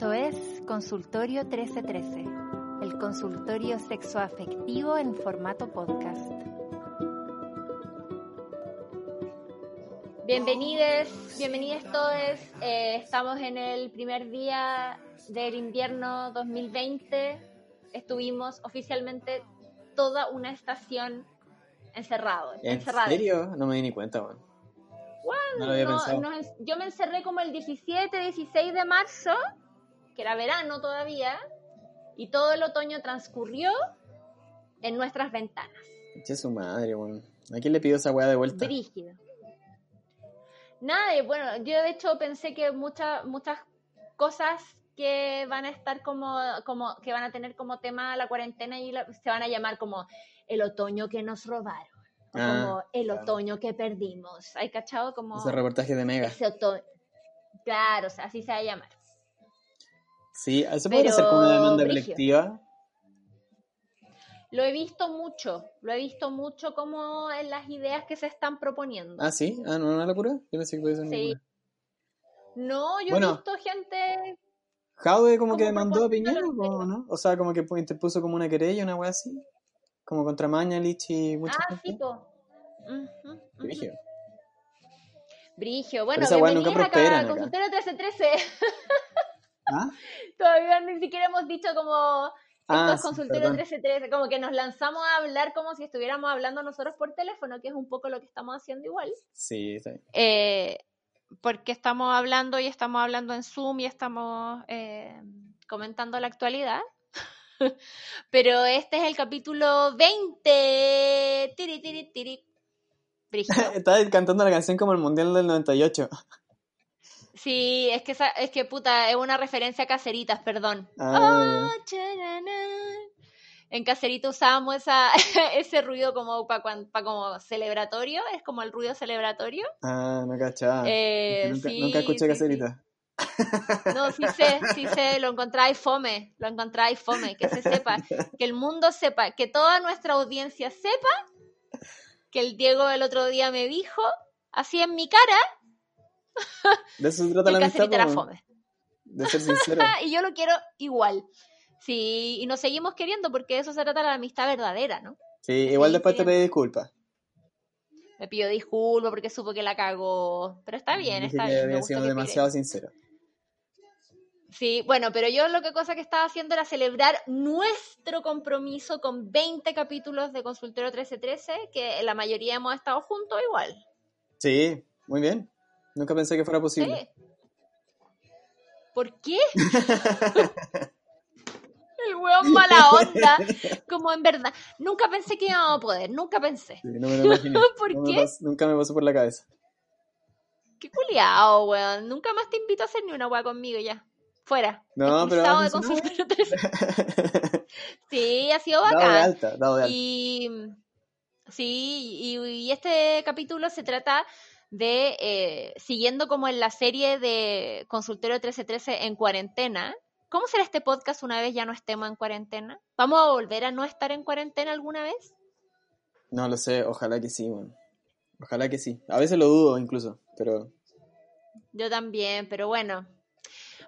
Esto es Consultorio 1313, el consultorio sexoafectivo en formato podcast. Bienvenidos, bienvenidos todos. Eh, estamos en el primer día del invierno 2020. Estuvimos oficialmente toda una estación encerrado. ¿En serio? No me di ni cuenta, bueno. no yo me encerré como el 17, 16 de marzo que era verano todavía, y todo el otoño transcurrió en nuestras ventanas. Che su madre, bueno. ¿A quién le pidió esa weá de vuelta? Brígido. Nada, bueno, yo de hecho pensé que muchas muchas cosas que van a estar como, como, que van a tener como tema la cuarentena y se van a llamar como el otoño que nos robaron. Ah, como el otoño que perdimos. ¿Hay cachado? Como. Ese reportaje de Mega. Ese otoño. Claro, o sea, así se va a llamar. Sí, ¿eso puede ser como una demanda colectiva? Lo he visto mucho, lo he visto mucho como en las ideas que se están proponiendo. Ah, sí, ah, no, una locura. Yo pensé que puede ser una sí. No, yo he visto gente. Jaude como, que demandó a Piñera, ¿o no? O sea, como que interpuso como una querella, una wea así. Como contra Mañalich y mucha ah, gente. sí, po. Brigio. Brigio. Bueno, bienvenidos acá a Consultorio 1313. ¿Ah? Todavía ni siquiera hemos dicho como ah, estos consultorios 1313, como que nos lanzamos a hablar como si estuviéramos hablando nosotros por teléfono, que es un poco lo que estamos haciendo igual. Sí, sí. Eh, porque estamos hablando y estamos hablando en Zoom y estamos eh, comentando la actualidad. Pero este es el capítulo 20. Tiri, tiri, tiri. Estaba cantando la canción como el Mundial del 98. Sí, es que, es que puta, es una referencia a caseritas, perdón. Ah, en caserita usábamos esa, ese ruido como para como celebratorio, es como el ruido celebratorio. Ah, no cachaba. Eh, nunca, nunca, escuché caserita. No, sí sé, sí sé, lo encontráis fome, lo encontráis fome, que se sepa, que el mundo sepa, que toda nuestra audiencia sepa que el Diego el otro día me dijo, así en mi cara, de eso se trata la amistad. De ser sincero. y yo lo quiero igual. Sí, y nos seguimos queriendo porque de eso se trata la amistad verdadera, ¿no? Sí, igual después te pedí disculpas. Me pido disculpas porque supo que la cagó. Pero está bien, está bien. Me sido demasiado sincero. Sí, bueno, pero yo lo que cosa que estaba haciendo era celebrar nuestro compromiso con 20 capítulos de Consultorio 1313, que la mayoría hemos estado juntos igual. Sí, muy bien. Nunca pensé que fuera posible. ¿Por qué? el hueón mala onda. Como en verdad. Nunca pensé que íbamos a poder. Nunca pensé. no me lo ¿Por qué? nunca me pasó por la cabeza. Qué culiao, weón. Nunca más te invito a hacer ni una weá conmigo ya. Fuera. No, pero. sí, ha sido bacán. Dado de alta, dado de alta. Y. Sí, y este capítulo se trata de, eh, siguiendo como en la serie de Consultorio 1313 en cuarentena, ¿cómo será este podcast una vez ya no estemos en cuarentena? ¿Vamos a volver a no estar en cuarentena alguna vez? No lo sé, ojalá que sí, bueno. Ojalá que sí. A veces lo dudo incluso, pero... Yo también, pero bueno.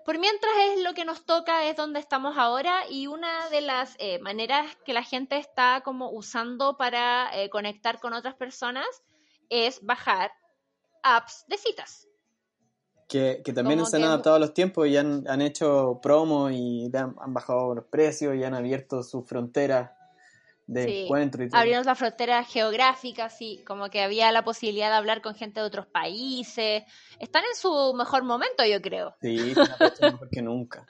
Por mientras es lo que nos toca, es donde estamos ahora y una de las eh, maneras que la gente está como usando para eh, conectar con otras personas es bajar apps de citas. Que, también se han adaptado a los tiempos y han, han hecho promo y han, bajado los precios y han abierto sus fronteras de encuentro y todo. Abrieron las fronteras geográficas, sí, como que había la posibilidad de hablar con gente de otros países. Están en su mejor momento, yo creo. Sí, están mejor que nunca.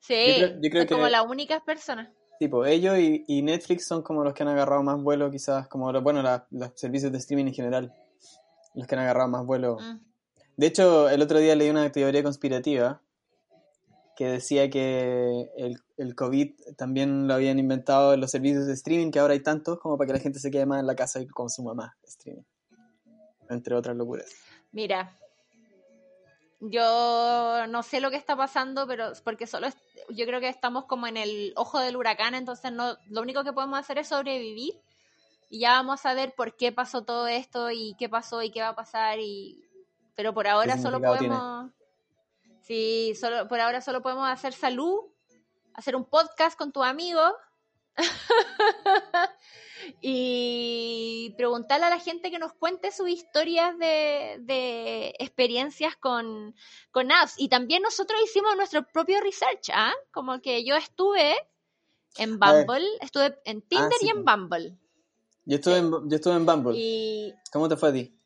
Sí, yo creo, como las únicas personas. Tipo, ellos y, Netflix son como los que han agarrado más vuelo, quizás, como, bueno, los servicios de streaming en general, los que han agarrado más vuelo. Mm. De hecho, el otro día leí una teoría conspirativa que decía que el, el, COVID también lo habían inventado en los servicios de streaming, que ahora hay tantos como para que la gente se quede más en la casa y consuma más streaming, entre otras locuras. Mira, yo no sé lo que está pasando, pero porque solo yo creo que estamos como en el ojo del huracán, entonces no, lo único que podemos hacer es sobrevivir y ya vamos a ver por qué pasó todo esto y qué pasó y qué va a pasar y pero por ahora solo podemos Sí, solo, por ahora solo podemos hacer salud, hacer un podcast con tu amigo y preguntarle a la gente que nos cuente sus historias de, experiencias con, con, apps. Y también nosotros hicimos nuestro propio research, ¿ah? Como que yo estuve en Bumble, estuve en ah, Tinder y en Bumble. Yo estuve, en, yo estuve en Bumble. Y ¿Cómo te fue a ti?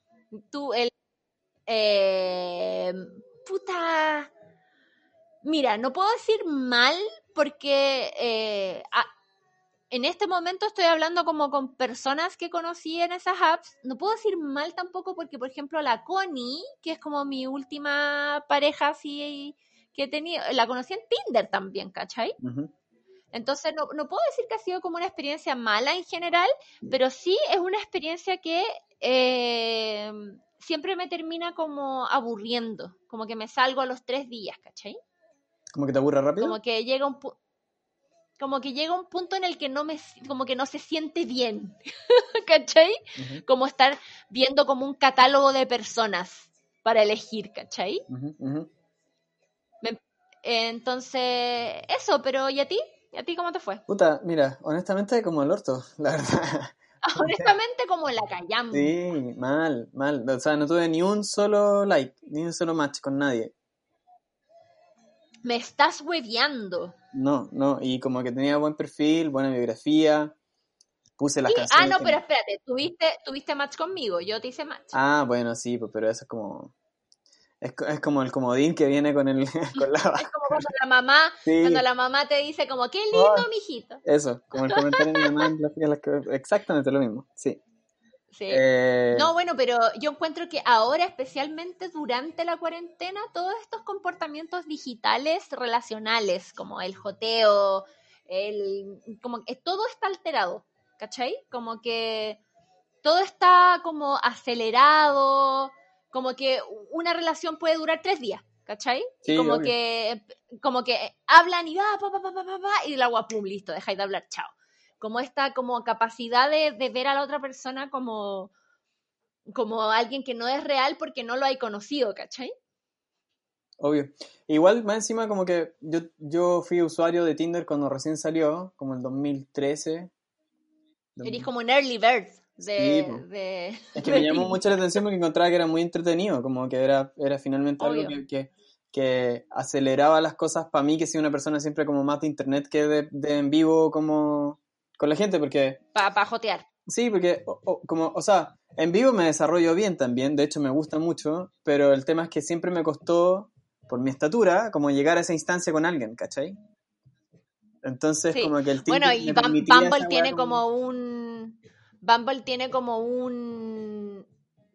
Tú, el... Eh, puta. Mira, no puedo decir mal porque eh, en este momento estoy hablando como con personas que conocí en esas apps. No puedo decir mal tampoco porque, por ejemplo, la Connie, que es como mi última pareja así que he tenido, la conocí en Tinder también, ¿cachai? Entonces, no, no, puedo decir que ha sido como una experiencia mala en general, pero sí es una experiencia que eh, siempre me termina como aburriendo, como que me salgo a los tres días, ¿cachai? ¿Como que te aburra rápido? Como que llega un como que llega un punto en el que no me como que no se siente bien. ¿Cachai? Como estar viendo como un catálogo de personas para elegir, ¿cachai? entonces, eso, pero ¿y a ti? ¿Y a ti cómo te fue? Puta, mira, honestamente como el orto, la verdad. honestamente como la callamos. Sí, mal, mal. O sea, no tuve ni un solo like, ni un solo match con nadie. Me estás hueveando. No, no, y como que tenía buen perfil, buena biografía. Puse las Ah, no, pero espérate, ¿tuviste, tuviste match conmigo, yo te hice match. Ah, bueno, sí, pues, pero eso es como. Es, es, como el comodín que viene con el con la Es como cuando la mamá, cuando la mamá te dice como qué lindo, oh, mijito. Eso, como el comentario de mi mamá exactamente lo mismo, sí. Eh, no, bueno, pero yo encuentro que ahora, especialmente durante la cuarentena, todos estos comportamientos digitales relacionales, como el joteo, el, como que todo está alterado, ¿cachai? Como que todo está como acelerado, como que una relación puede durar tres días, ¿cachai? como que como que hablan y va, pa, pa, pa, pa, pa, y el agua, pum, listo, dejáis de hablar, chao como esta como capacidad de, ver a la otra persona como, como alguien que no es real porque no lo hay conocido, ¿cachai? Obvio. Igual, más encima, como que yo, yo fui usuario de Tinder cuando recién salió, como en 2013. Eres como un early bird. De, Es que me llamó mucho la atención porque encontraba que era muy entretenido, como que era, era finalmente algo que, que, aceleraba las cosas para mí, que soy una persona siempre como más de internet que de, de en vivo, como con la gente porque... Para pa jotear. Sí, porque, como, o sea, en vivo me desarrollo bien también, de hecho me gusta mucho, pero el tema es que siempre me costó, por mi estatura, como llegar a esa instancia con alguien, ¿cachai? Entonces, como que el Bueno, y Bumble tiene como un... Bumble tiene como un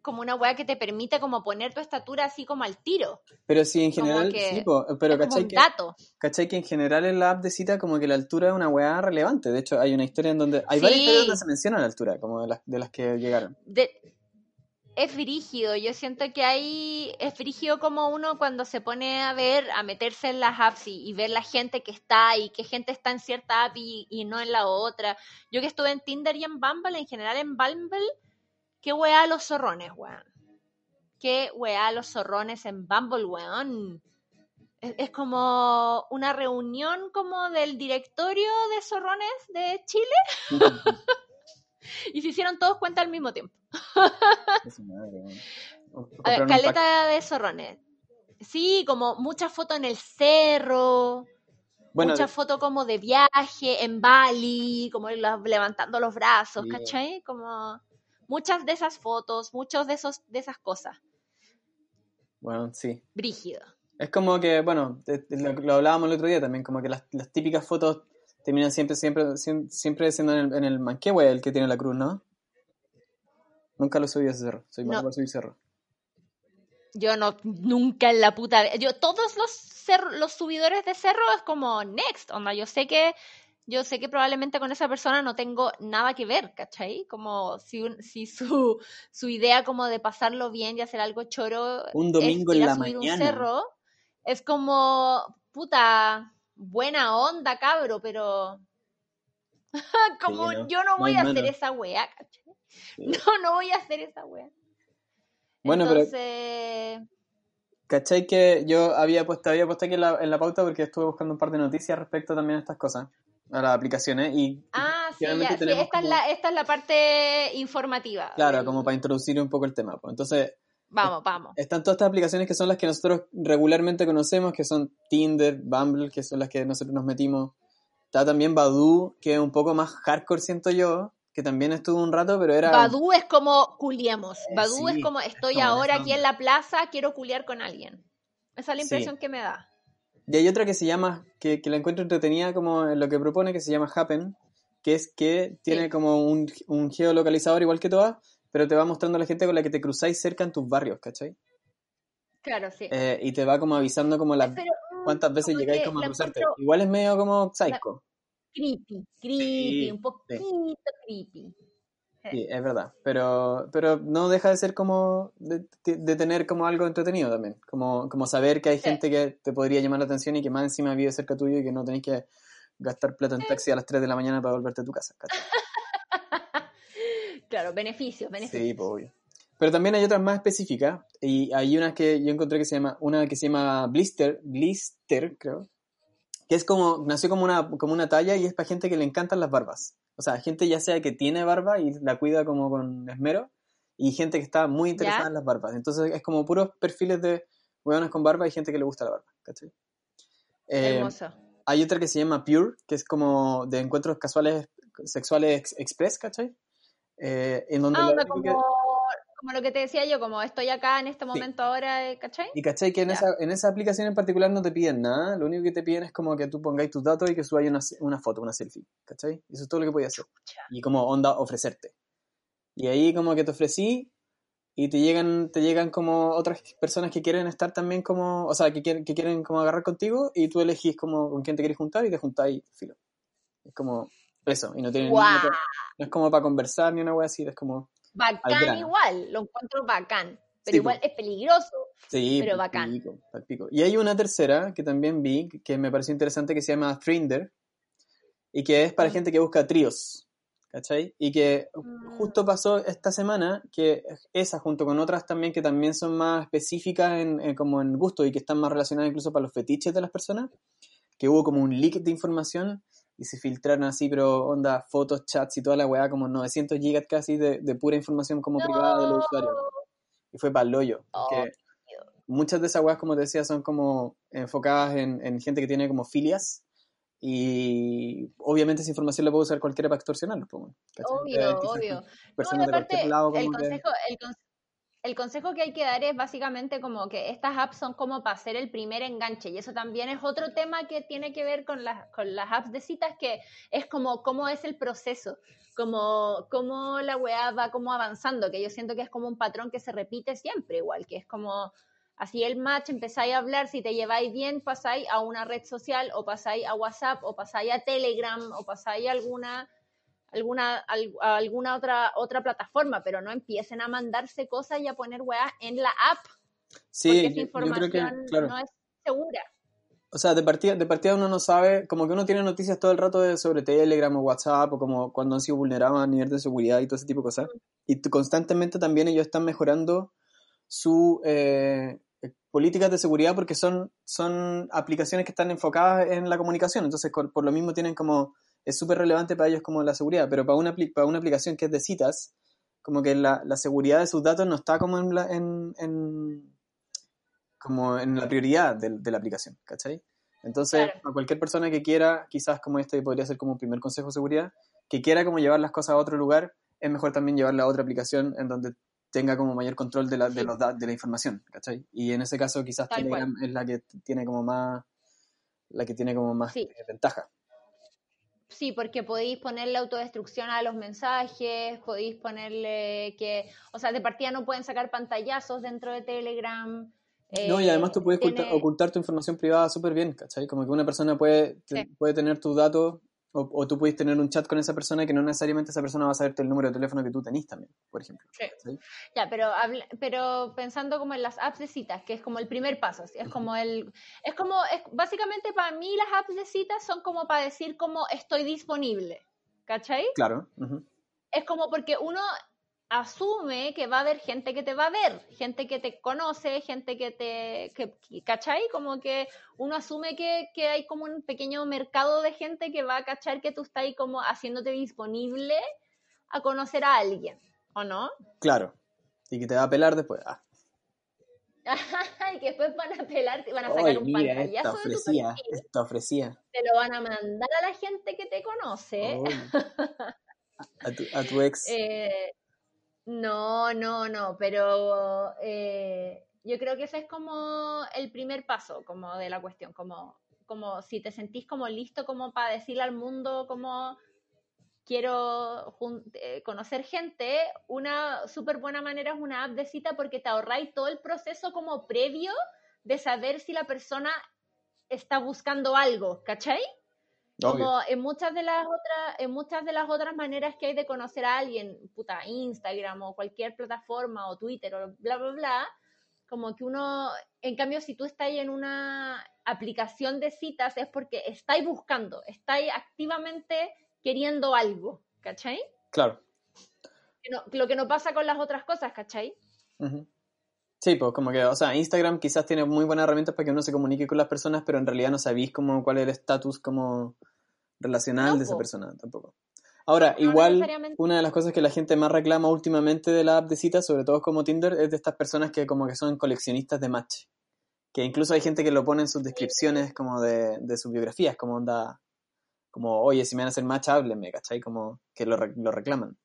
como una weá que te permite como poner tu estatura así como al tiro. Pero sí, en general, sí, pero ¿cachai que, ¿cachai que en general en la app de cita como que la altura es una weá relevante? De hecho, hay una historia en donde, hay varias historias donde se menciona la altura, como de las, de las que llegaron. Es frígido, yo siento que hay, es frígido como uno cuando se pone a ver, a meterse en las apps y, ver la gente que está y qué gente está en cierta app y, y no en la otra. Yo que estuve en Tinder y en Bumble, en general en Bumble Qué weá los zorrones, weón. Qué weá los zorrones en Bumble, weón. Es, como una reunión como del directorio de zorrones de Chile. y se hicieron todos cuenta al mismo tiempo. Caleta de zorrones. Sí, como muchas fotos en el cerro. Bueno, muchas fotos como de viaje en Bali, como levantando los brazos, ¿cachai? Como muchas de esas fotos, muchos de esos de esas cosas. Bueno, sí. Brígido. Es como que, bueno, lo, hablábamos el otro día también, como que las, típicas fotos termina siempre, siempre, siempre siendo en el, en el Manquehue el que tiene la cruz, ¿no? Nunca lo subí a ese cerro. Soy malo para subir cerro. Yo no, nunca en la puta. Yo, todos los, los subidores de cerro es como next, onda. Yo sé que yo sé que probablemente con esa persona no tengo nada que ver, ¿cachai? Como si, si su, su idea como de pasarlo bien y hacer algo choro un domingo es en la subir mañana. un cerro, es como, puta, buena onda, cabro, pero como yo no voy a hacer esa wea, ¿cachai? No, no voy a hacer esa wea. Bueno, Entonces... pero... ¿Cachai que yo había puesto, había puesto aquí en la, en la pauta porque estuve buscando un par de noticias respecto también a estas cosas? a las aplicaciones y ah, sí, ya, sí, esta, es la, esta es la parte informativa. Claro, como para introducir un poco el tema. Pues. Entonces, vamos, vamos. Están todas estas aplicaciones que son las que nosotros regularmente conocemos, que son Tinder, Bumble, que son las que nosotros nos metimos. Está también Badoo, que es un poco más hardcore, siento yo, que también estuvo un rato, pero era... Badoo es como culiemos. Badoo sí, es como estoy como ahora aquí en la plaza, quiero culiar con alguien. Esa es la impresión sí. que me da. Y hay otra que se llama, que, que, la encuentro entretenida como lo que propone, que se llama Happen, que es que tiene sí. como un, un, geolocalizador igual que todas, pero te va mostrando a la gente con la que te cruzáis cerca en tus barrios, ¿cachai? Claro, sí. Eh, y te va como avisando como las pero, cuántas veces llegáis como a cruzarte. encuentro- Igual es medio como psycho. Creepy, creepy, Sí, un poquito creepy. Sí, es verdad. Pero, pero no deja de ser como de, de tener como algo entretenido también. Como, como saber que hay Sí. gente que te podría llamar la atención y que más encima vive cerca tuyo y que no tenés que gastar plata en taxi a las 3 de la mañana para volverte a tu casa. Claro, beneficios, beneficios. Sí, pues obvio. Pero también hay otras más específicas y hay unas que yo encontré que se llama, una que se llama Blister, Blister, creo, que es como, nació como una, como una talla y es para gente que le encantan las barbas. O sea, gente ya sea que tiene barba y la cuida como con esmero y gente que está muy interesada ¿Ya? en las barbas. Entonces es como puros perfiles de hueones con barba y gente que le gusta la barba, ¿cachai? Eh, Hermoso. hay otra que se llama Pure, que es como de encuentros casuales sexuales ex- express, ¿cachai? Eh, en donde Ah, como, que- como lo que te decía yo, como estoy acá en este momento ahora, eh, ¿cachai? Y cachai que en Ya. esa, en esa aplicación en particular no te piden nada, lo único que te piden es como que tú pongáis tus datos y que subáis una, una foto, una selfie, ¿cachai? Eso es todo lo que podías hacer. Y como onda ofrecerte. Y ahí como que te ofrecí y te llegan, te llegan como otras personas que quieren estar también como, o sea, que quieren, que quieren como agarrar contigo y tú elegís como con quién te quieres juntar y te juntáis filo. Es como eso, y no tiene ni- ¡Guau! no, no es como para conversar ni una wea así, es como, Bacán igual, lo encuentro bacán. Pero Sí, igual es peligroso. Sí, Pero bacán. pico. Y hay una tercera que también vi, que me pareció interesante, que se llama Trinder, y que es para Mm. gente que busca tríos, ¿cachai? Y que Mm. justo pasó esta semana, que esa junto con otras también que también son más específicas en, en como en gusto y que están más relacionadas incluso para los fetiches de las personas, que hubo como un leak de información y se filtraron así, pero onda, fotos, chats y toda la weá, como 900 gigas casi de, de pura información como privada de los usuarios. Y fue para el hoyo. Oh, muchas de esas weas, como te decía, son como enfocadas en, en gente que tiene como filias. Y obviamente esa información la puede usar cualquiera para ¿cachai? Obvio, obvio. No, aparte, el como que... consejo, el, el consejo que hay que dar es básicamente como que estas apps son como para hacer el primer enganche y eso también es otro tema que tiene que ver con las, con las apps de citas que es como cómo es el proceso, como cómo la weá va como avanzando, que yo siento que es como un patrón que se repite siempre igual, que es como así el match, empezáis a hablar, si te lleváis bien pasáis a una red social o pasáis a WhatsApp o pasáis a Telegram o pasáis a alguna alguna, al- alguna otra, otra plataforma, pero no empiecen a mandarse cosas y a poner weas en la app, porque esa yo información creo que, claro. no es segura. O sea, de partida, de partida uno no sabe, como que uno tiene noticias todo el rato de, sobre Telegram o WhatsApp, o como cuando han sido vulnerados a nivel de seguridad y todo ese tipo de cosas. Y constantemente también ellos están mejorando su eh, políticas de seguridad porque son, son aplicaciones que están enfocadas en la comunicación. Entonces, por lo mismo tienen como, es súper relevante para ellos como la seguridad, pero para una, para una aplicación que es de citas, como que la, la seguridad de sus datos no está como en la, en, en- como en la prioridad de, de la aplicación, ¿cachai? Entonces, Claro. a cualquier persona que quiera, quizás como este podría ser como un primer consejo de seguridad, que quiera como llevar las cosas a otro lugar, es mejor también llevarla a otra aplicación en donde tenga como mayor control de la, de los da- de la información, ¿cachai? Y en ese caso quizás Telegram es la que tiene como más la que tiene como más Sí. eh, ventaja. Sí, porque podéis ponerle autodestrucción a los mensajes, podéis ponerle que, o sea, de partida no pueden sacar pantallazos dentro de Telegram. no, y además tú puedes ocultar, tu información privada súper bien, ¿cachai? Como que una persona puede, puede tener tus datos o, tú puedes tener un chat con esa persona que no necesariamente esa persona va a saberte el número de teléfono que tú tenés también, por ejemplo. Sí. Ya, pero, pero pensando como en las apps de citas, que es como el primer paso, es como el, es como, es, básicamente para mí las apps de citas son como para decir como estoy disponible, ¿cachai? Claro. Es como porque uno asume que va a haber gente que te va a ver, gente que te conoce, gente que te, que, ¿cachai? Como que uno asume que, que, hay como un pequeño mercado de gente que va a cachar que tú estás ahí como haciéndote disponible a conocer a alguien, ¿o no? Claro, y que te va a pelar después. Ah. y que después van a pelar, van a sacar un pantallazo esta ofrecía, esta ofrecía. Te lo van a mandar a la gente que te conoce. a, tu, a tu ex. Eh, no, no, no, pero eh, yo creo que ese es como el primer paso como de la cuestión, como, como si te sentís como listo como para decirle al mundo como quiero eh, conocer gente, una súper buena manera es una app de cita porque te ahorráis todo el proceso como previo de saber si la persona está buscando algo, ¿cachai? Como en muchas de las otras, en muchas de las otras maneras que hay de conocer a alguien, puta, Instagram o cualquier plataforma o Twitter o bla bla bla, como que uno, en cambio, si tú estás en una aplicación de citas es porque estáis buscando, estáis activamente queriendo algo, ¿cachai? Claro. lo que no pasa con las otras cosas, ¿cachai? Sí, pues como que, o sea, Instagram quizás tiene muy buenas herramientas para que uno se comunique con las personas, pero en realidad no sabéis cómo, cuál es el estatus como relacional de esa persona tampoco. Ahora, igual, una de las cosas que la gente más reclama últimamente de la app de citas, sobre todo como Tinder, es de estas personas que como que son coleccionistas de match. Que incluso hay gente que lo pone en sus descripciones como de, de sus biografías, como onda, como, oye, si me van a hacer match, háblenme, ¿cachai? Como que lo, lo reclaman.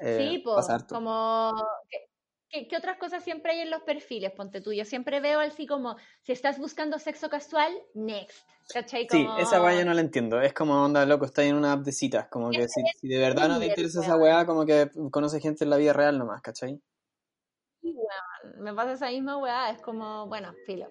Sí, eh, pues, como... ¿Qué, otras cosas siempre hay en los perfiles? Ponte tú. Yo siempre veo así como, si estás buscando sexo casual, next. ¿Cachai? Sí, esa weá yo no la entiendo. Es como onda loco, está en una app de citas. Como que si, de verdad no te interesa esa weá, como que conoce gente en la vida real nomás, ¿cachai? Sí, me pasa esa misma weá. Es como, bueno, filo.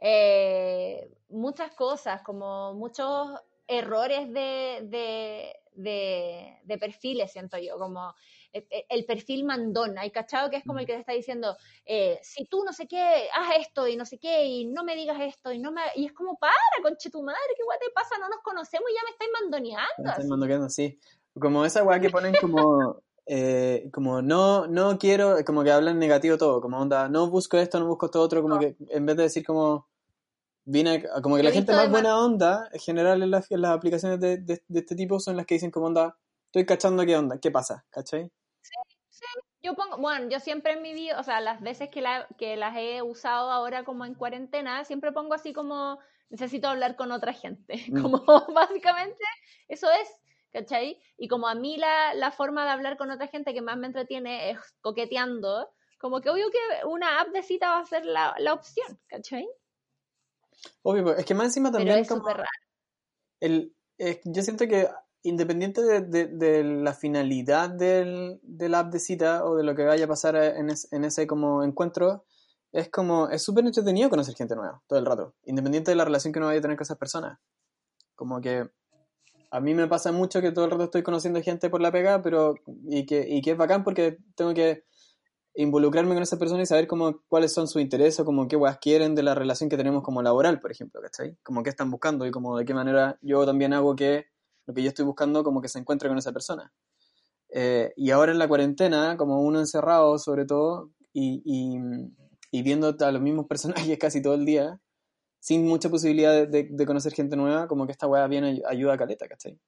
Eh, muchas cosas, como muchos errores de, de perfiles, siento yo. Como el perfil mandón, ¿hay cachado? Que es como el que te está diciendo, eh, si tú no sé qué, haz esto y no sé qué, y no me digas esto, y no me... Y es como, para, conche tu madre, ¿qué guay te pasa? No nos conocemos y ya me estáis mandoneando. Me estáis mandoneando, sí. Como esa weá que ponen como... como no, no quiero, como que hablan negativo todo, como onda, no busco esto, no busco esto otro, como que en vez de decir como, viene, como que la gente más buena onda, en general en las, las aplicaciones de, de, de, este tipo son las que dicen como onda, estoy cachando qué onda, qué pasa, ¿cachai? Yo pongo, bueno, yo siempre en mi vida, o sea, las veces que, la, que las he usado ahora como en cuarentena, siempre pongo así como, necesito hablar con otra gente, mm. como básicamente eso es, ¿cachai? Y como a mí la, la forma de hablar con otra gente que más me entretiene es coqueteando, como que obvio que una app de cita va a ser la, la opción, ¿cachai? Obvio, es que más encima también... Pero es raro. El, yo siento que independiente de, la finalidad del, del, app de cita o de lo que vaya a pasar en, ese como encuentro, es como, es súper entretenido conocer gente nueva todo el rato, independiente de la relación que uno vaya a tener con esas personas. Como que a mí me pasa mucho que todo el rato estoy conociendo gente por la pega, pero y que, y que es bacán porque tengo que involucrarme con esa persona y saber como cuáles son sus intereses o como qué weas quieren de la relación que tenemos como laboral, por ejemplo, ¿cachai? Como qué están buscando y como de qué manera yo también hago que lo que yo estoy buscando como que se encuentre con esa persona. Eh, y ahora en la cuarentena, como uno encerrado sobre todo, y, y, viendo a los mismos personajes casi todo el día, sin mucha posibilidad de, conocer gente nueva, como que esta weá viene ayuda a caleta, ¿cachai?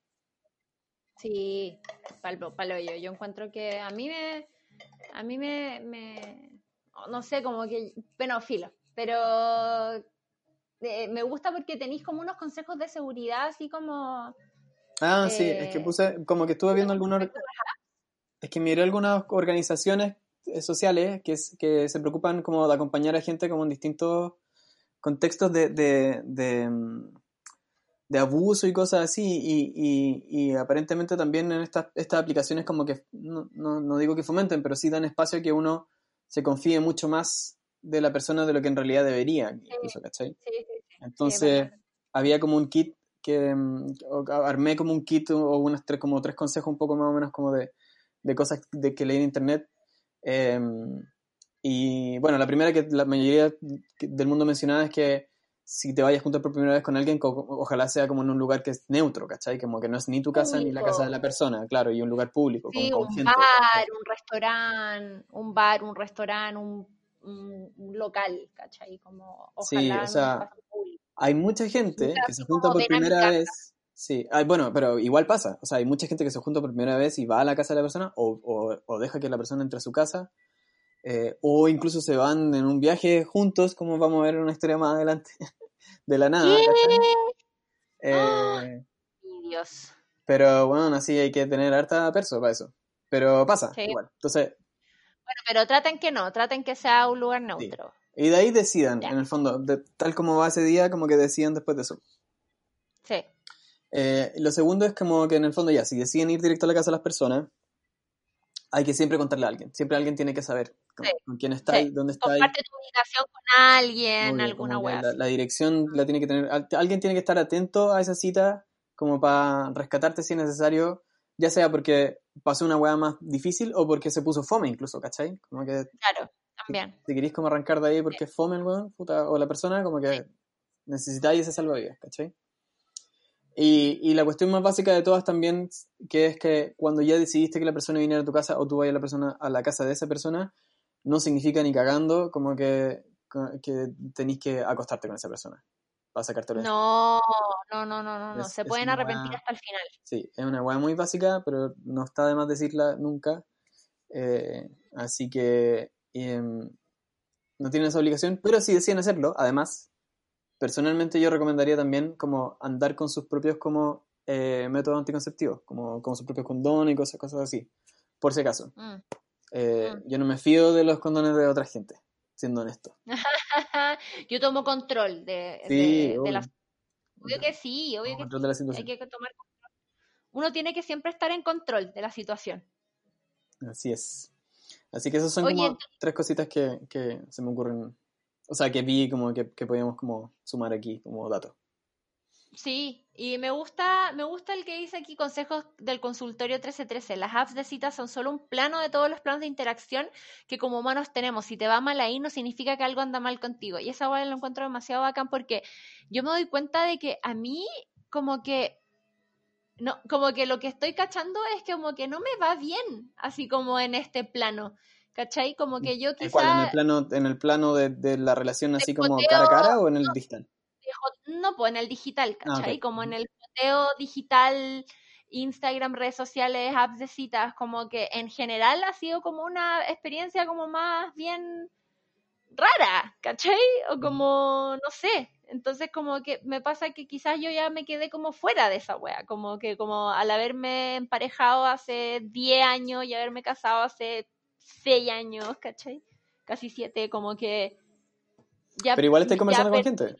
Sí, palo, palo yo. Yo encuentro que a mí me, a mí me, me no sé, como que, bueno, filo, pero eh, me gusta porque tenéis como unos consejos de seguridad así como Ah, sí, es que eh, puse, como que estuve viendo algunos... Es que miré algunas organizaciones eh, sociales que, que se preocupan como de acompañar a gente como en distintos contextos de, de, de, mm, de abuso y cosas así, y, y, y aparentemente también en estas, estas aplicaciones como que, no, no, no, digo que fomenten, pero sí dan espacio a que uno se confíe mucho más de la persona de lo que en realidad debería, incluso, ¿cachai? Entonces, había como un kit que mm, armé como un kit o unas tres, como tres consejos un poco más o menos como de, de cosas de que leí en internet. Em, y bueno, la primera que la mayoría del mundo mencionaba es que si te vayas junto por primera vez con alguien, ojalá sea como en un lugar que es neutro, ¿cachai? Como que no es ni tu casa ni la casa de la persona, claro, y un lugar público. Sí, un bar, un restaurante, un bar, un restaurante, un, un, local, ¿cachai? Como, sí, o sea, hay mucha gente que se junta por primera vez. Sí, bueno, pero igual pasa. O sea, hay mucha gente que se junta por primera vez y va a la casa de la persona o, o, o deja que la persona entre a su casa. Eh, o incluso se van en un viaje juntos, como vamos a ver en una historia más adelante, de la nada. Eh, Dios. Pero bueno, así hay que tener harta perso para eso. Pero pasa, igual. Entonces. Bueno, pero traten que no, traten que sea un lugar neutro. Y de ahí decidan, en el fondo, de, tal como va ese día, como que decidan después de eso. Sí. Eh, lo segundo es como que en el fondo ya, si deciden ir directo a la casa de las personas, hay que siempre contarle a alguien. Siempre alguien tiene que saber con, quién está y dónde está. Comparte tu ubicación con alguien, alguna web. La, dirección la tiene que tener. Alguien tiene que estar atento a esa cita como para rescatarte si es necesario, ya sea porque pasó una weá más difícil o porque se puso fome incluso, ¿cachai? Como que, claro, Si, queréis como arrancar de ahí porque es fome el weón, puta, o la persona, como que necesitáis ese salvavidas, ¿cachai? Y, y, la cuestión más básica de todas también, que es que cuando ya decidiste que la persona viniera a tu casa o tú vayas a la, persona, a la casa de esa persona, no significa ni cagando como que, que tenéis que acostarte con esa persona para sacarte No, no, no, no, no, se pueden arrepentir hasta el final. Sí, es una weá muy básica, pero no está de más decirla nunca. Eh, así que em, no tienen esa obligación, pero si deciden hacerlo, además, personalmente yo recomendaría también como andar con sus propios como eh, métodos anticonceptivos, como, como sus propios condones y cosas, cosas así, por si acaso. Mm. Eh, mm. Yo no me fío de los condones de otra gente, siendo honesto. yo tomo control de, sí, de, las... Obvio que sí, obvio que, hay que tomar control. Uno tiene que siempre estar en control de la situación. Así es. Así que esas son como tres cositas que, que se me ocurren o sea, que vi como que, que podíamos como sumar aquí como dato. Sí, y me gusta, me gusta el que dice aquí consejos del consultorio 1313. Las apps de citas son solo un plano de todos los planos de interacción que como humanos tenemos. Si te va mal ahí, no significa que algo anda mal contigo. Y esa hueá lo encuentro demasiado bacán porque yo me doy cuenta de que a mí como que no, como que lo que estoy cachando es que como que no me va bien, así como en este plano. ¿Cachai? Como que yo quizá... ¿En el plano, en el plano de, la relación así como cara a cara o en el digital? No, pues en el digital, ah, ¿cachai? Como en el foteo digital, Instagram, redes sociales, apps de citas, como que en general ha sido como una experiencia como más bien rara, ¿cachai? O como, no sé. Entonces como que me pasa que quizás yo ya me quedé como fuera de esa wea, como que como al haberme emparejado hace 10 años y haberme casado hace seis años, ¿cachai? Casi siete, como que... Ya, pero igual estoy conversando con gente.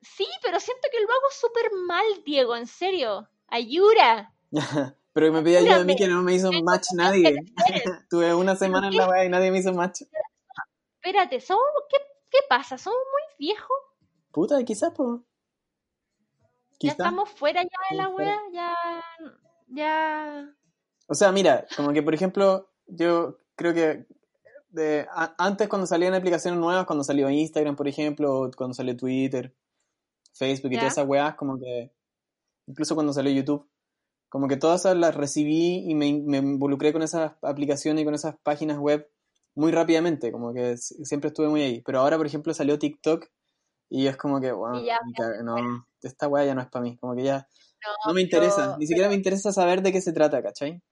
Sí, pero siento que lo hago súper mal, Diego, en serio. Ayura. pero me pide ayuda a mí que no me hizo match nadie. Tuve una semana en la web y nadie me hizo match. Espérate, ¿somos, qué, ¿qué pasa? ¿Somos muy viejos? Puta, quizás, pues. Ya estamos fuera ya de la web, ya... Ya... O sea, mira, como que por ejemplo, yo creo que de, antes cuando salían aplicaciones nuevas, cuando salió Instagram, por ejemplo, cuando salió Twitter, Facebook y todas esas weas, como que, incluso cuando salió YouTube, como que todas esas las recibí y me, involucré con esas aplicaciones y con esas páginas web muy rápidamente, como que siempre estuve muy ahí. Pero ahora, por ejemplo, salió TikTok y es como que, bueno, no, esta wea ya no es para mí, como que ya no, me interesa, ni siquiera me interesa saber de qué se trata, ¿cachai?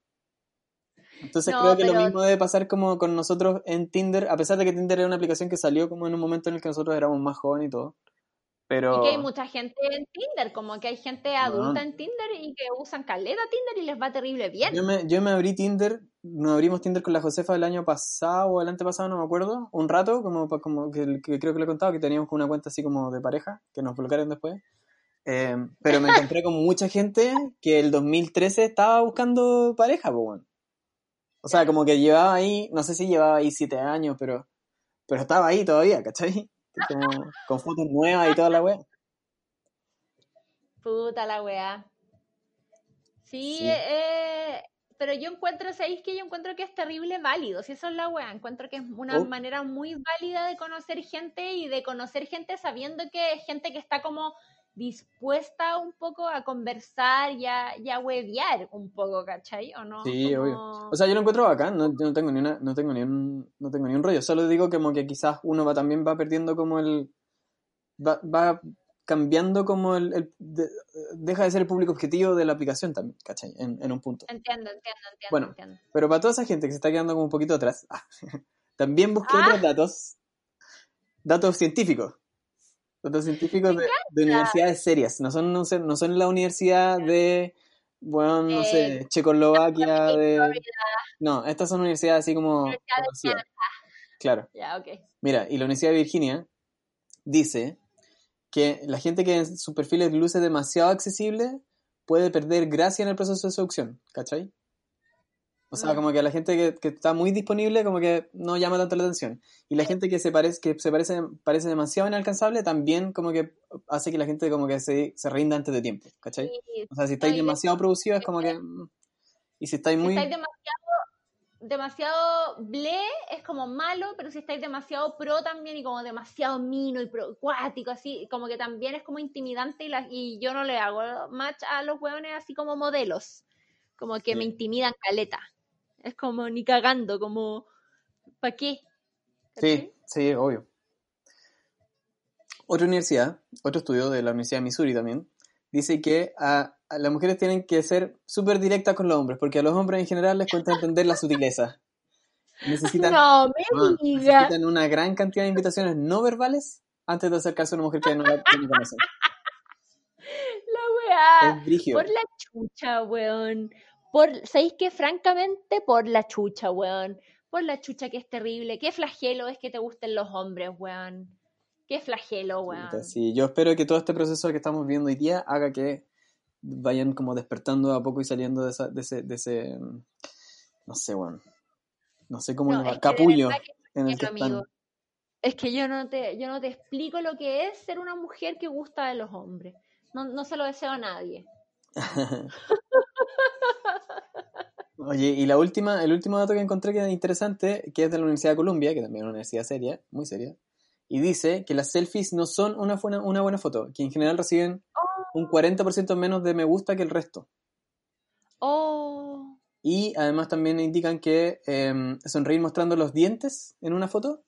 Entonces creo que lo mismo debe pasar como con nosotros en Tinder, a pesar de que Tinder era una aplicación que salió como en un momento en el que nosotros éramos más jóvenes y todo. Pero... Y que hay mucha gente en Tinder, como que hay gente adulta en Tinder y que usan caleta Tinder y les va terrible bien. Yo me, yo me abrí Tinder, nos abrimos Tinder con la Josefa el año pasado o el antepasado, no me acuerdo, un rato, como, como que, creo que le he contado, que teníamos una cuenta así como de pareja, que nos bloquearon después. Eh, pero me encontré con mucha gente que el 2013 estaba buscando pareja, pues, bueno. O sea, como que llevaba ahí, no sé si llevaba ahí siete años, pero, pero estaba ahí todavía, ¿cachai? Como, con fotos nuevas y toda la wea. Puta la wea. Sí, sí. Eh, pero yo encuentro, ¿sabéis que yo encuentro que es terrible válido? Si eso es la wea, encuentro que es una Oh. manera muy válida de conocer gente y de conocer gente sabiendo que es gente que está como dispuesta un poco a conversar y a, y a huevear un poco, ¿cachai? ¿O no? Sí, Como- obvio. O sea, yo lo encuentro bacán, no, yo no tengo ni una, no tengo ni un, no tengo ni un rollo. Solo digo como que quizás uno va también va perdiendo como el, va, va cambiando como el, el- de- deja de ser el público objetivo de la aplicación también, ¿cachai? En, en un punto. Entiendo, entiendo, entiendo. Bueno, entiendo. Pero para toda esa gente que se está quedando como un poquito atrás, también busqué Ah. otros datos, datos científicos. Datos científicos de, de universidades serias. No son, no son, no son la universidad de, bueno, no sé, Eh, Checoslovaquia, de... No, estas son universidades así como Universidad de conocidas. Claro. Mira, y la Universidad de Virginia dice que la gente que en sus perfiles luce demasiado accesible puede perder gracia en el proceso de seducción, ¿cachai? O sea, como que la gente que, que está muy disponible como que no llama tanto la atención. Y la gente que se parece, que se parece, parece demasiado inalcanzable también como que hace que la gente como que se, se rinda antes de tiempo, ¿cachai? Sí, O sea, si estáis demasiado producido es como que... mm, Y si estáis si muy... estáis demasiado, demasiado ble, es como malo, pero si estáis demasiado pro también y como demasiado mino y pro, cuático, así, como que también es como intimidante y, la- y yo no le hago match a los hueones así como modelos, como que Sí. me intimidan caleta. Es como ni cagando, como, ¿para qué? Sí, sí, obvio. Otra universidad, otro estudio de la Universidad de Missouri también, dice que a, a las mujeres tienen que ser súper directas con los hombres, porque a los hombres en general les cuesta entender la sutileza. Necesitan, No, me ah, necesitan una gran cantidad de invitaciones no verbales antes de acercarse a una mujer que no, la, conocen. La weá. Es. Por la chucha, weón. Por, ¿Sabéis qué? Francamente, por la chucha, weón. Por la chucha que es terrible. Qué flagelo es que te gusten los hombres, weón. Qué flagelo, weón. Sí, yo espero que todo este proceso que estamos viendo hoy día haga que vayan como despertando a poco y saliendo de, esa- de ese, de ese, no sé, bueno, no sé cómo No, es que capullo que en el que amigo. están. Es que yo no te, yo no te explico lo que es ser una mujer que gusta de los hombres. No, no se lo deseo a nadie. Oye, y la última, el último dato que encontré que es interesante, que es de la Universidad de Columbia, que también es una universidad seria, muy seria, y dice que las selfies no son una buena, una buena foto, que en general reciben un 40% menos de me gusta que el resto. Oh, Y además también indican que em, sonreír mostrando los dientes en una foto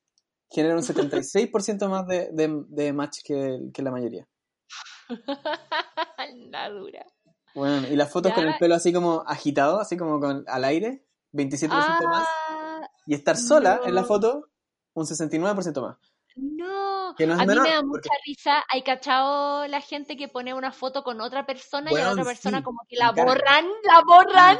genera un 76% más de, de, de match que, que la mayoría. la dura. Bueno, y las fotos Ya. con el pelo así como agitado, así como con al aire, 27% más. Ah, Y estar sola en la foto, un 69% más. No, Que no es a mí menor, me da porque- mucha risa. Hay cachado la gente que pone una foto con otra persona y a la otra persona sí, como que la borran, la borran.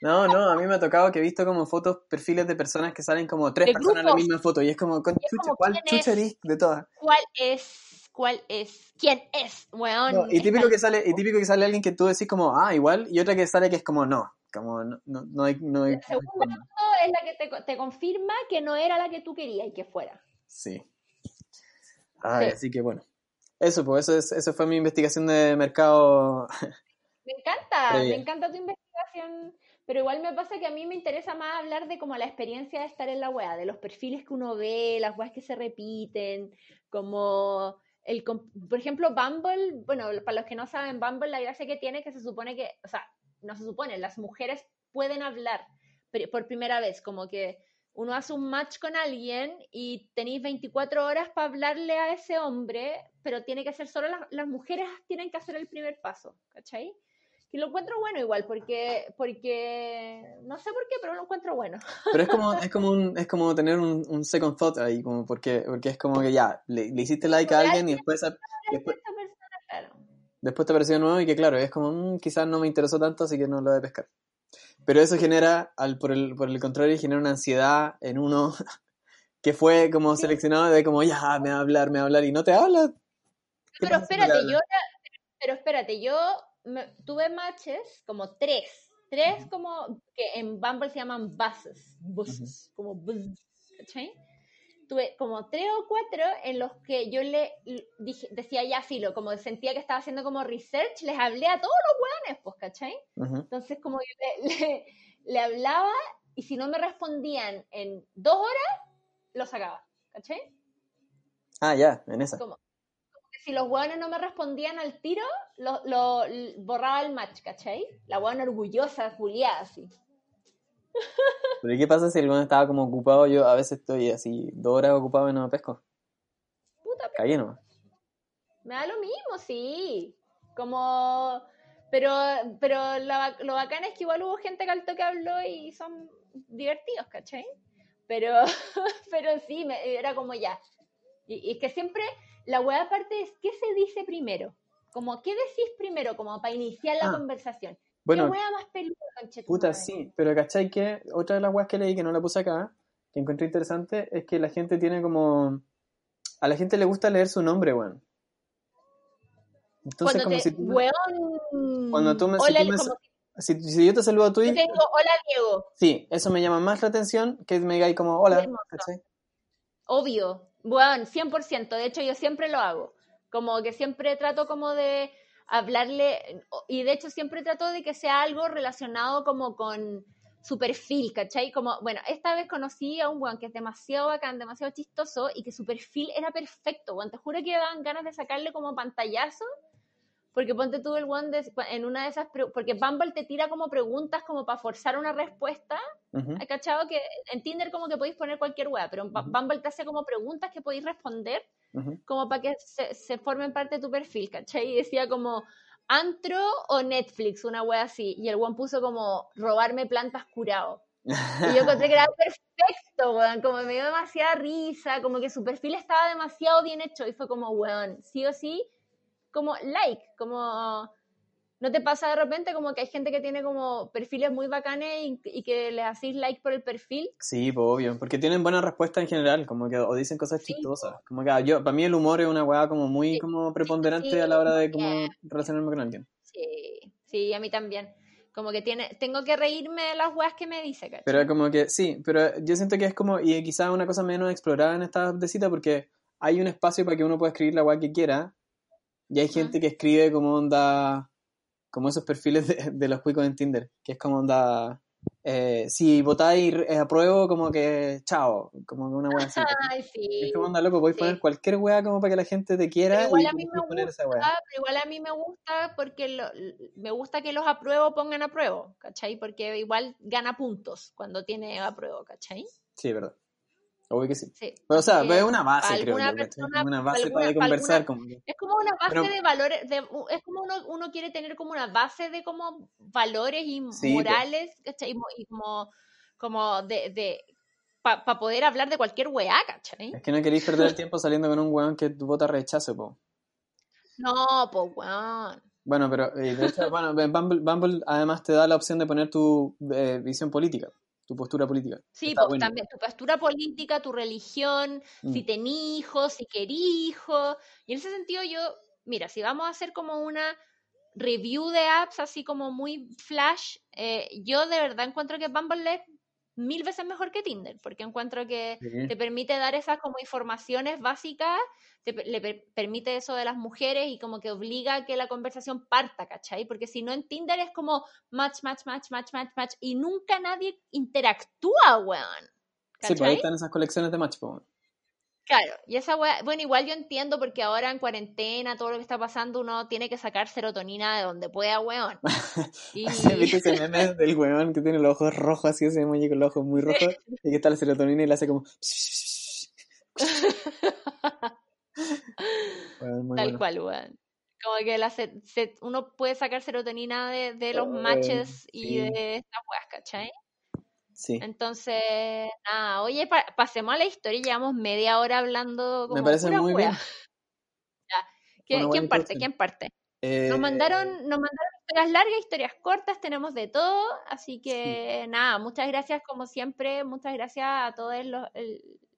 No, no, a mí me ha tocado que he visto como fotos, perfiles de personas que salen como tres personas en la misma foto. Y es como, con Y es chucha, como, ¿cuál ¿quién chucha eres de todas? ¿Cuál es? ¿Cuál es? ¿Quién es? Weón. No, y típico que sale, y típico que sale alguien que tú decís como, ah, igual, y otra que sale que es como, no, como, no, no, no hay, no hay, La segunda es la que te, te confirma que no era la que tú querías y que fuera. Sí. Ay, Sí. así que bueno. Eso, pues, eso, es, eso fue mi investigación de mercado. Me encanta, me encanta tu investigación, pero igual me pasa que a mí me interesa más hablar de como la experiencia de estar en la wea, de los perfiles que uno ve, las weas que se repiten, como el, por ejemplo, Bumble, bueno, para los que no saben, Bumble la gracia que tiene que se supone que, o sea, no se supone, las mujeres pueden hablar por primera vez, como que uno hace un match con alguien y tenéis 24 horas para hablarle a ese hombre, pero tiene que ser solo las mujeres tienen que hacer el primer paso, ¿cachai? Y lo encuentro bueno igual, porque, porque no sé por qué, pero lo encuentro bueno. Pero es como, es como, un, es como tener un, un second thought ahí, como porque, porque es como que ya, le, le hiciste like a alguien y después, después, persona, claro. después te apareció nuevo y que claro, es como, mm, quizás no me interesó tanto, así que no lo voy a pescar. Pero eso genera, al, por, el, por el contrario, genera una ansiedad en uno que fue como seleccionado de como, ya, me va a hablar, me va a hablar y no te habla. ¿Qué Pero espérate, yo pero espérate, yo tuve matches como tres. Tres como que en Bumble se llaman buses, buses, como buses, ¿cachai? Tuve como tres o cuatro en los que yo le dije, decía ya filo, como sentía que estaba haciendo como research, les hablé a todos los hueones, pues, ¿cachai? Entonces como yo le, le, hablaba y si no me respondían en dos horas, lo sacaba, ¿cachai? Ah, ya, en esa. Como, si los hueones no me respondían al tiro, lo, lo borraba el match, ¿cachai? La hueona orgullosa, juliada, así. ¿Pero qué pasa si el hueón estaba como ocupado? Yo a veces estoy así, dos horas ocupado y no me pesco. Puta, Calle nomás. Me da lo mismo, sí. Como... Pero, pero lo, bacán es que igual hubo gente que al toque habló y son divertidos, ¿cachai? Pero, pero sí, me, era como ya. Y, y es que siempre la hueá aparte es, ¿qué se dice primero? Como, ¿qué decís primero? Como para iniciar la ah, conversación. Bueno, ¿Qué hueá más peluda, Puta, sí, pero ¿cachai que otra de las weas que leí que no la puse acá, que encontré interesante, es que la gente tiene como... A la gente le gusta leer su nombre, weón. Entonces, como si tú Cuando tú me... si, si, yo te saludo a tu Yo tengo, hola Diego. Sí, eso me llama más la atención que me digáis como, hola, ¿cachai? Obvio, bueno, 100%, de hecho yo siempre lo hago, como que siempre trato como de hablarle, y de hecho siempre trato de que sea algo relacionado como con su perfil, ¿cachai? Como, bueno, esta vez conocí a un weón que es demasiado bacán, demasiado chistoso, y que su perfil era perfecto, weón, te juro que dan ganas de sacarle como pantallazo porque ponte tú el one en una de esas, porque Bumble te tira como preguntas como para forzar una respuesta. ¿Has cachado que en Tinder como que podéis poner cualquier wea, pero en Bumble te hace como preguntas que podéis responder como para que se, formen parte de tu perfil, ¿cachai? Y decía como antro o Netflix, una wea así. Y el one puso como robarme plantas curado. Y yo encontré que era perfecto, weón, como me dio demasiada risa, como que su perfil estaba demasiado bien hecho y fue como, weón, sí o sí, como like, como ¿No te pasa de repente como que hay gente que tiene como perfiles muy bacanes y, que le hacéis like por el perfil? Sí, pues obvio, porque tienen buena respuesta en general, como que o dicen cosas chistosas. Como que ah, yo, para mí el humor es una weá como muy como preponderante a la hora de como relacionarme con alguien. Sí, sí, a mí también. Como que tiene, tengo que reírme de las weas que me dice, ¿cachai? Pero como que, sí, pero yo siento que es como, y quizás una cosa menos explorada en esta de cita porque hay un espacio para que uno pueda escribir la weá que quiera, y hay gente que escribe como onda, como esos perfiles de, los cuicos en Tinder, que es como onda, eh, si votáis eh, apruebo, como que chao, como una wea así. Ay, sí. Es como onda loco, podéis poner cualquier wea como para que la gente te quiera igual y a mí me poner gusta, esa wea. Igual a mí me gusta porque me gusta que los apruebo pongan apruebo, ¿cachai? Porque igual gana puntos cuando tiene apruebo, ¿cachai? Sí, verdad. Obvio que sí. Pero, o sea, es una base, creo yo. Persona, una base para, conversar. como Es como una base de valores, es como uno, uno, quiere tener como una base de como valores y morales, ¿cachai? Y como, como de, de para poder hablar de cualquier weá, ¿cachai? Es que no queréis perder el tiempo saliendo con un weón que tu vota rechazo, po. No, po, weón. Bueno, pero eh, de hecho, bueno, Bumble, Bumble, además te da la opción de poner tu eh, visión política tu postura política. Sí, pues, también tu postura política, tu religión, si mm. tenés hijos, si querés hijos. Y en ese sentido yo, mira, si vamos a hacer como una review de apps así como muy flash, eh, yo de verdad encuentro que Bumble es mil veces mejor que Tinder, porque encuentro que te permite dar esas como informaciones básicas, te, le permite eso de las mujeres y como que obliga a que la conversación parta, ¿cachai? Porque si no en Tinder es como match, match, match, match, match, match, y nunca nadie interactúa, weón. ¿cachai? Sí, pues ahí están esas colecciones de match, pues. Claro, y esa weá, bueno, igual yo entiendo porque ahora en cuarentena, todo lo que está pasando, uno tiene que sacar serotonina de donde pueda, weón. Y... ¿Viste ese meme del weón que tiene los ojos rojos, así ese emoji con los ojos muy rojos, y que está la serotonina y le hace como... Tal cual, weón. Como que la uno puede sacar serotonina de, de los matches y de estas weas, ¿cachai? Entonces, nada, oye, pasemos a la historia, llevamos media hora hablando como Me parece muy bien. ¿Quién, parte? ¿Quién parte? Nos mandaron, eh, nos mandaron historias largas, historias cortas, tenemos de todo, así que nada, muchas gracias como siempre, muchas gracias a todos los,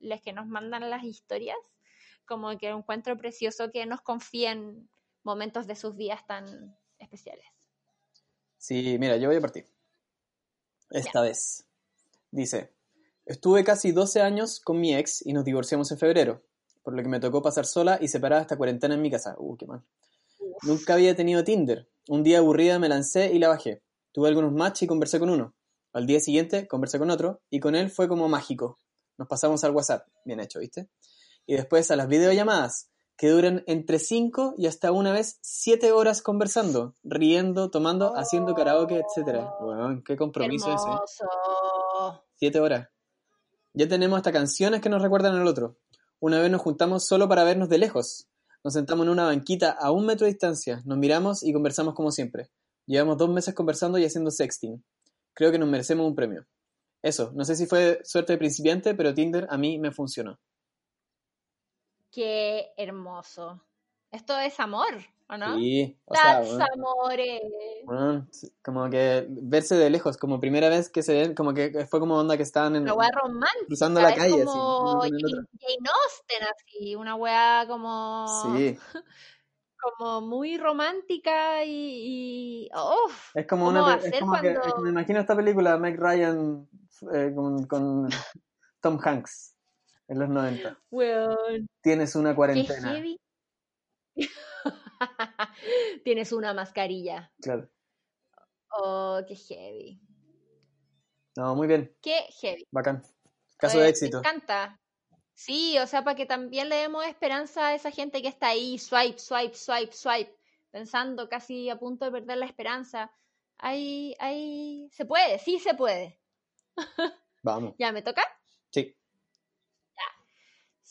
los que nos mandan las historias, como que encuentro precioso que nos confíen momentos de sus vidas tan especiales. Sí, mira, yo voy a partir. Esta vez. Dice, estuve casi 12 años con mi ex y nos divorciamos en febrero, por lo que me tocó pasar sola y separada esta cuarentena en mi casa. Uh, qué mal. Nunca había tenido Tinder. Un día aburrida me lancé y la bajé. Tuve algunos match y conversé con uno. Al día siguiente conversé con otro y con él fue como mágico. Nos pasamos al WhatsApp. Bien hecho, ¿viste? Y después a las videollamadas, que duran entre 5 y hasta una vez 7 horas conversando, riendo, tomando, haciendo karaoke, etc. Qué compromiso ese. 7 horas. Ya tenemos hasta canciones que nos recuerdan al otro. Una vez nos juntamos solo para vernos de lejos. Nos sentamos en una banquita a un metro de distancia, nos miramos y conversamos como siempre. Llevamos dos meses conversando y haciendo sexting. Creo que nos merecemos un premio. Eso, no sé si fue suerte de principiante, pero Tinder a mí me funcionó. Qué hermoso. Esto es amor, ¿o no? Sí, o That's sea, amore. Bueno, como que verse de lejos, como primera vez que se ven, como que fue como onda que estaban en, una wea romántica, cruzando la calle. Como así, Jane Austen, así, una wea como... Sí. Como muy romántica y... es como una... Es como que, me imagino esta película, Meg Ryan eh, con, con Tom Hanks en los 90. Tienes una cuarentena. Tienes una mascarilla. Claro. Oh, qué heavy. No, muy bien. Qué heavy. Bacán. Caso de éxito. Me encanta. Sí, o sea, para que también le demos esperanza a esa gente que está ahí, swipe, swipe, swipe, swipe, pensando casi a punto de perder la esperanza. Ahí, ahí, se puede, sí se puede. Vamos. ¿Ya me toca? Sí.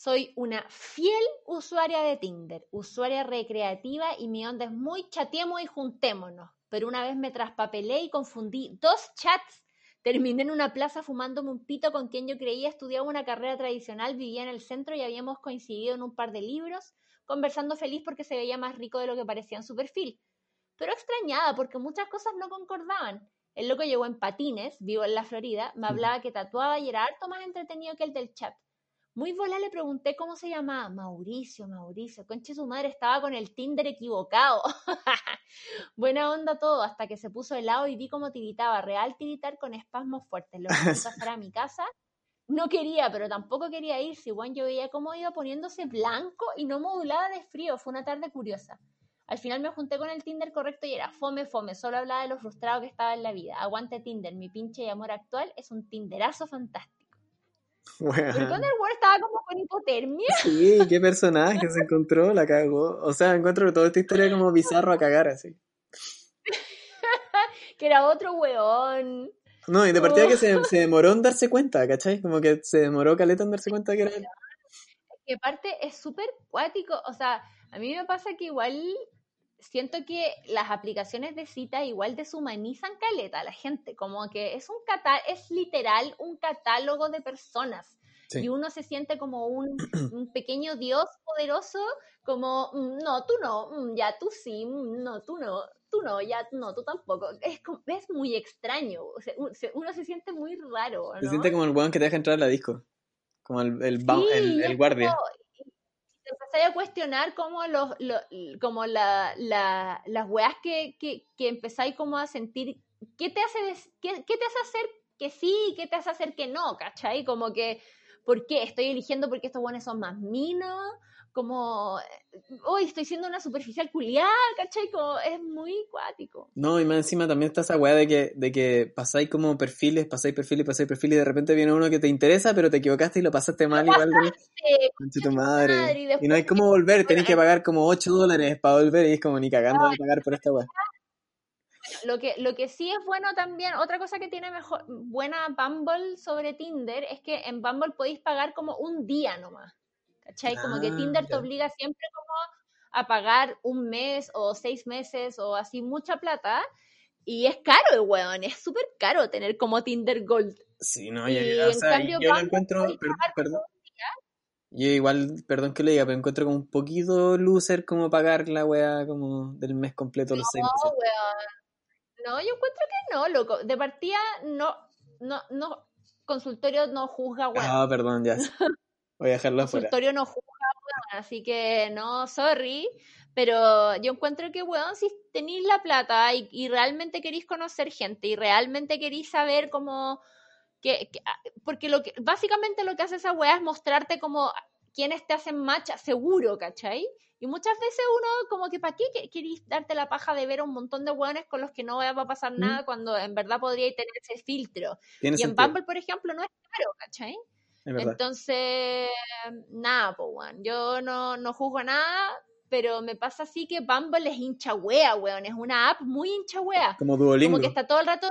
Soy una fiel usuaria de Tinder, usuaria recreativa y mi onda es muy chateemos y juntémonos. Pero una vez me traspapelé y confundí dos chats. Terminé en una plaza fumándome un pito con quien yo creía estudiaba una carrera tradicional, vivía en el centro y habíamos coincidido en un par de libros, conversando feliz porque se veía más rico de lo que parecía en su perfil. Pero extrañada porque muchas cosas no concordaban. El loco llegó en patines, vivo en la Florida, me hablaba que tatuaba y era harto más entretenido que el del chat. Muy volá le pregunté cómo se llamaba. Mauricio, Mauricio. Conche su madre estaba con el Tinder equivocado. Buena onda todo, hasta que se puso helado y vi cómo tiritaba. Real tiritar con espasmos fuertes. Lo que pasar a mi casa. No quería, pero tampoco quería ir. Si Juan yo veía cómo iba poniéndose blanco y no modulada de frío. Fue una tarde curiosa. Al final me junté con el Tinder correcto y era fome, fome. Solo hablaba de lo frustrado que estaba en la vida. Aguante Tinder, mi pinche y amor actual es un Tinderazo fantástico. Bueno. Pero Wonder estaba como con hipotermia. Sí, qué personaje se encontró, la cagó. O sea, encuentro toda esta historia como bizarro a cagar así. que era otro weón. No, y de partida que se, se, demoró en darse cuenta, ¿cachai? Como que se demoró Caleta en darse cuenta que era él. Que aparte es súper cuático, o sea, a mí me pasa que igual siento que las aplicaciones de cita igual deshumanizan caleta a la gente, como que es un es literal un catálogo de personas. Y uno se siente como un, pequeño dios poderoso, como, mm, no, tú no, mm, ya tú sí, mm, no, tú no, tú no, ya no, tú tampoco. Es, es muy extraño, uno se siente muy raro. Se siente como el weón que te deja entrar a la disco, como el, el, el, guardia empecé a cuestionar como los, como la, las weas que, que, que, empezáis como a sentir, ¿qué te hace, qué, qué, te hace hacer que sí, qué te hace hacer que no, ¿cachai? Como que, ¿por qué? ¿Estoy eligiendo porque estos buenos son más minos? Como, hoy estoy siendo una superficial culiada, ¿cachai? Como es muy cuático. No, y más encima también está esa weá de que, de que pasáis como perfiles, pasáis perfiles, pasáis perfiles, y de repente viene uno que te interesa, pero te equivocaste y lo pasaste mal igual. De... tu madre. y, no hay cómo volver, tenés que pagar como 8 dólares para volver y es como ni cagando de pagar por esta weá. Lo que, lo que sí es bueno también, otra cosa que tiene mejor, buena Bumble sobre Tinder es que en Bumble podéis pagar como un día nomás. ¿Cachai? Como que Tinder te obliga siempre como a pagar un mes o seis meses o así mucha plata. Y es caro, weón, es súper caro tener como Tinder Gold. Sí, no, o sea, yo lo encuentro, perdón. Yo igual, perdón que le diga, pero encuentro como un poquito loser como pagar la weá como del mes completo los seis meses. Weón. No, yo encuentro que no, loco. De partida, no, no, no, consultorio no juzga, weón. Ah, perdón, ya. Voy a dejarlo afuera. no juzga, así que no, sorry, Pero yo encuentro que, weón, si tenéis la plata y, realmente queréis conocer gente y realmente queréis saber cómo... Que, ah, porque lo que, básicamente lo que hace esa weá es mostrarte como quienes te hacen match seguro, ¿cachai? Y muchas veces uno, como que, ¿para qué queréis darte la paja de ver a un montón de hueones con los que no va a pasar mm. nada cuando en verdad podríais tener ese filtro? Y en Bumble, por ejemplo, no es claro, ¿cachai? Entonces, nada, pues, yo no, no juzgo nada, pero me pasa así que Bumble es hincha wea, weón. Es una app muy hincha wea. Como Duolingo. Como que está todo el rato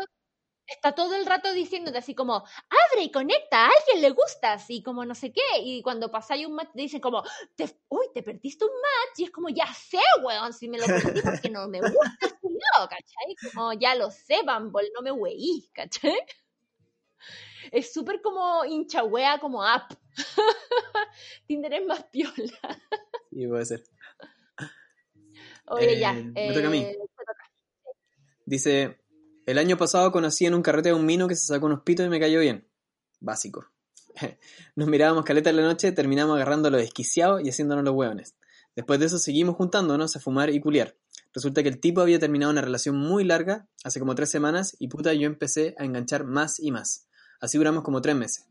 está todo el rato diciéndote así como, abre y conecta, a alguien le gustas, y como no sé qué, y cuando pasáis un match te dicen como, te, uy, te perdiste un match, y es como, ya sé, weón, si me lo perdí porque no me gusta el ¿cachai? Como, ya lo sé, Bumble, no me weí, ¿cachai? Es súper como hincha wea, como app. Tinder es más piola. Sí, puede ser. Oye, ya. Me toca a mí. Eh, Dice, el año pasado conocí en un carrete a un mino que se sacó unos pitos y me cayó bien. Básico. Nos mirábamos caleta en la noche, terminamos agarrando los desquiciados y haciéndonos los hueones. Después de eso seguimos juntándonos a fumar y culiar. Resulta que el tipo había terminado una relación muy larga, hace como tres semanas, y puta yo empecé a enganchar más y más. Así duramos como tres meses.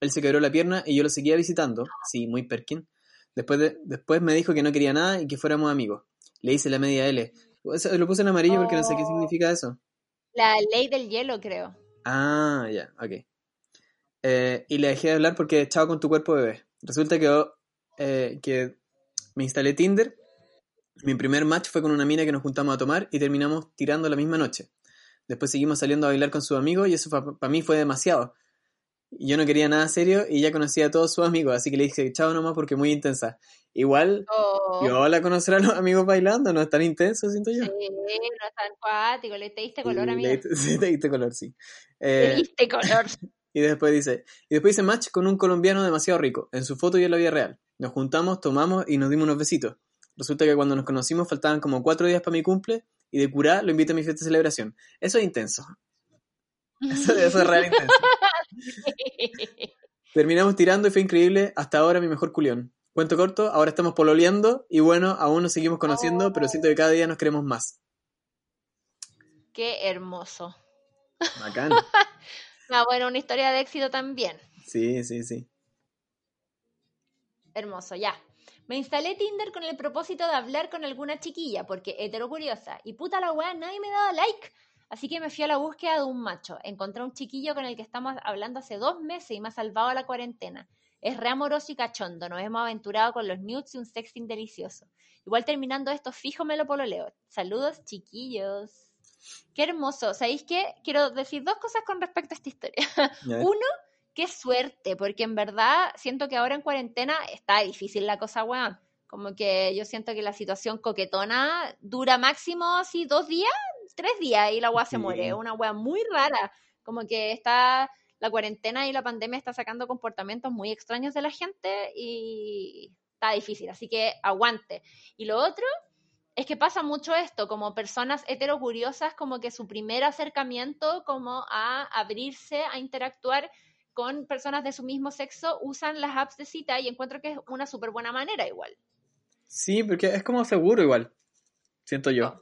Él se quebró la pierna y yo lo seguía visitando, sí, muy perkin. Después, de, después me dijo que no quería nada y que fuéramos amigos. Le hice la media L. Lo puse en amarillo porque no sé qué oh. significa eso. La ley del hielo, creo. Ah, ya, ok. Eh, y le dejé de hablar porque chao con tu cuerpo bebé. Resulta que, eh, que me instalé Tinder. Mi primer match fue con una mina que nos juntamos a tomar y terminamos tirando la misma noche. Después seguimos saliendo a bailar con sus amigos y eso para mí fue demasiado. Yo no quería nada serio y ya conocía a todos sus amigos, así que le dije chao nomás porque muy intensa. Igual, oh. yo la conocer a los amigos bailando, no es tan intenso, siento yo. Sí, no es tan cuático, le te diste color, amigo. sí, te diste color, sí. te eh, diste color. y después dice, y después hice match con un colombiano demasiado rico, en su foto y en la vida real. Nos juntamos, tomamos y nos dimos unos besitos. Resulta que cuando nos conocimos faltaban como cuatro días para mi cumple y de cura lo invito a mi fiesta de celebración. Eso es intenso. Eso, eso es real intenso. Terminamos tirando y fue increíble. Hasta ahora mi mejor culión. Cuento corto, ahora estamos pololeando y bueno, aún nos seguimos conociendo, pero siento que cada día nos queremos más. Qué hermoso. Bacán. ah, bueno, una historia de éxito también. Sí, sí, sí. Hermoso, ya. Me instalé Tinder con el propósito de hablar con alguna chiquilla, porque hetero curiosa. Y puta la weá, nadie me daba like. Así que me fui a la búsqueda de un macho. Encontré un chiquillo con el que estamos hablando hace dos meses y me ha salvado a la cuarentena. Es re amoroso y cachondo. Nos hemos aventurado con los nudes y un sexting delicioso. Igual terminando esto, fijo me lo pololeo. Saludos, chiquillos. Qué hermoso. ¿Sabéis qué? Quiero decir dos cosas con respecto a esta historia. Uno, qué suerte, porque en verdad siento que ahora en cuarentena está difícil la cosa, weón. Como que yo siento que la situación coquetona dura máximo así dos días, tres días y la weá se muere. Una weá muy rara. Como que está la cuarentena y la pandemia está sacando comportamientos muy extraños de la gente y está difícil. Así que aguante. Y lo otro es que pasa mucho esto, como personas heterocuriosas, como que su primer acercamiento como a abrirse, a interactuar con personas de su mismo sexo, usan las apps de cita y encuentro que es una súper buena manera igual. Sí, porque es como seguro igual, siento yo.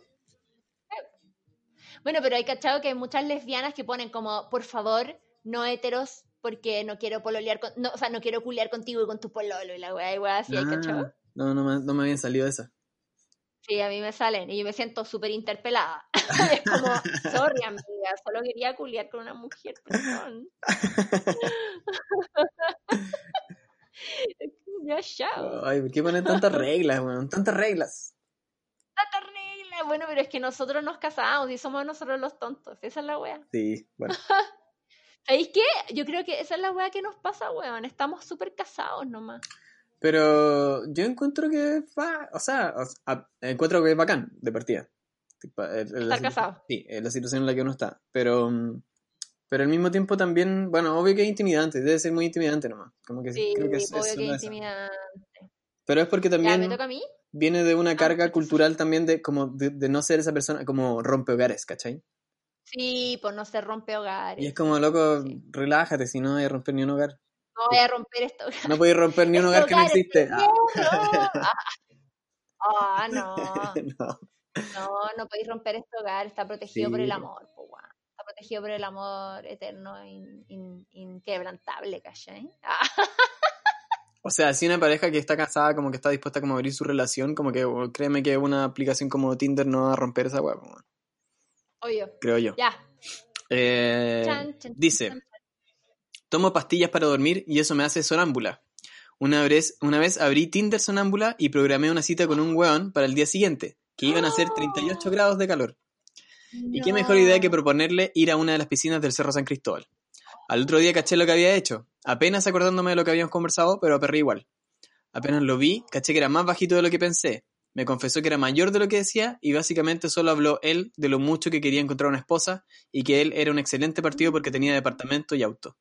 Bueno, pero hay cachado que hay muchas lesbianas que ponen como, por favor, no heteros, porque no quiero pololear con, no, o sea, no quiero culiar contigo y con tu pololo y la weá, y weá así, ¿hay cachado? No, no me, no me habían salido esa. Sí, a mí me salen y yo me siento súper interpelada. es como, sorry amiga, solo quería culiar con una mujer, perdón. ya, chao. Ay, ¿por qué ponen tantas reglas, weón? Tantas reglas. Tantas reglas bueno, pero es que nosotros nos casamos y somos nosotros los tontos. Esa es la wea. Sí, bueno. ¿Sabéis qué? Yo creo que esa es la wea que nos pasa, weón. Estamos súper casados nomás. Pero yo encuentro que va, o sea, encuentro que es bacán de partida. Estar casado. Sí, es la situación en la que uno está. Pero, pero al mismo tiempo también, bueno, obvio que es intimidante, debe ser muy intimidante nomás. Como que sí, creo que es, obvio que es intimidante. Pero es porque también. ¿Ya me toca a mí? viene de una ah, carga cultural también de como de, no ser esa persona como rompe hogares, ¿cachai? Sí, por no ser rompe hogares. Y es como, loco, relájate, si no a romper ni un hogar. No voy a romper esto. No a romper ni un hogar que no existe. Ah, no. no. No, no podéis romper este hogar, está protegido por el amor, está protegido por el amor eterno, inquebrantable, ¿cachai? O sea, si una pareja que está casada como que está dispuesta como a abrir su relación, como que créeme que una aplicación como Tinder no va a romper esa hueá. Obvio. Creo yo. Ya. Eh, dice, tomo pastillas para dormir y eso me hace sonámbula. Una vez, una vez abrí Tinder sonámbula y programé una cita con un weón para el día siguiente, que iban a ser 38 grados de calor. Y qué mejor idea que proponerle ir a una de las piscinas del Cerro San Cristóbal. Al otro día caché lo que había hecho, apenas acordándome de lo que habíamos conversado, pero aperré igual. Apenas lo vi, caché que era más bajito de lo que pensé. Me confesó que era mayor de lo que decía y básicamente solo habló él de lo mucho que quería encontrar una esposa y que él era un excelente partido porque tenía departamento y auto.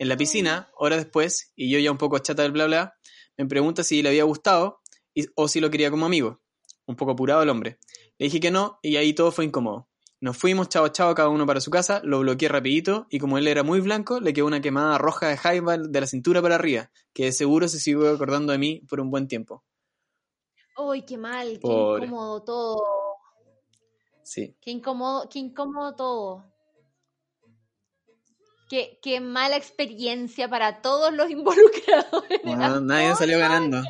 En la piscina, horas después, y yo ya un poco chata del bla bla, me pregunta si le había gustado o si lo quería como amigo. Un poco apurado el hombre. Le dije que no y ahí todo fue incómodo. Nos fuimos, chao chao, cada uno para su casa, lo bloqueé rapidito y como él era muy blanco, le quedó una quemada roja de jaiba de la cintura para arriba, que de seguro se siguió acordando de mí por un buen tiempo. Uy, qué mal, qué incómodo todo. Sí. Qué incómodo, qué incómodo todo. Qué, qué mala experiencia para todos los involucrados. nadie salió ganando.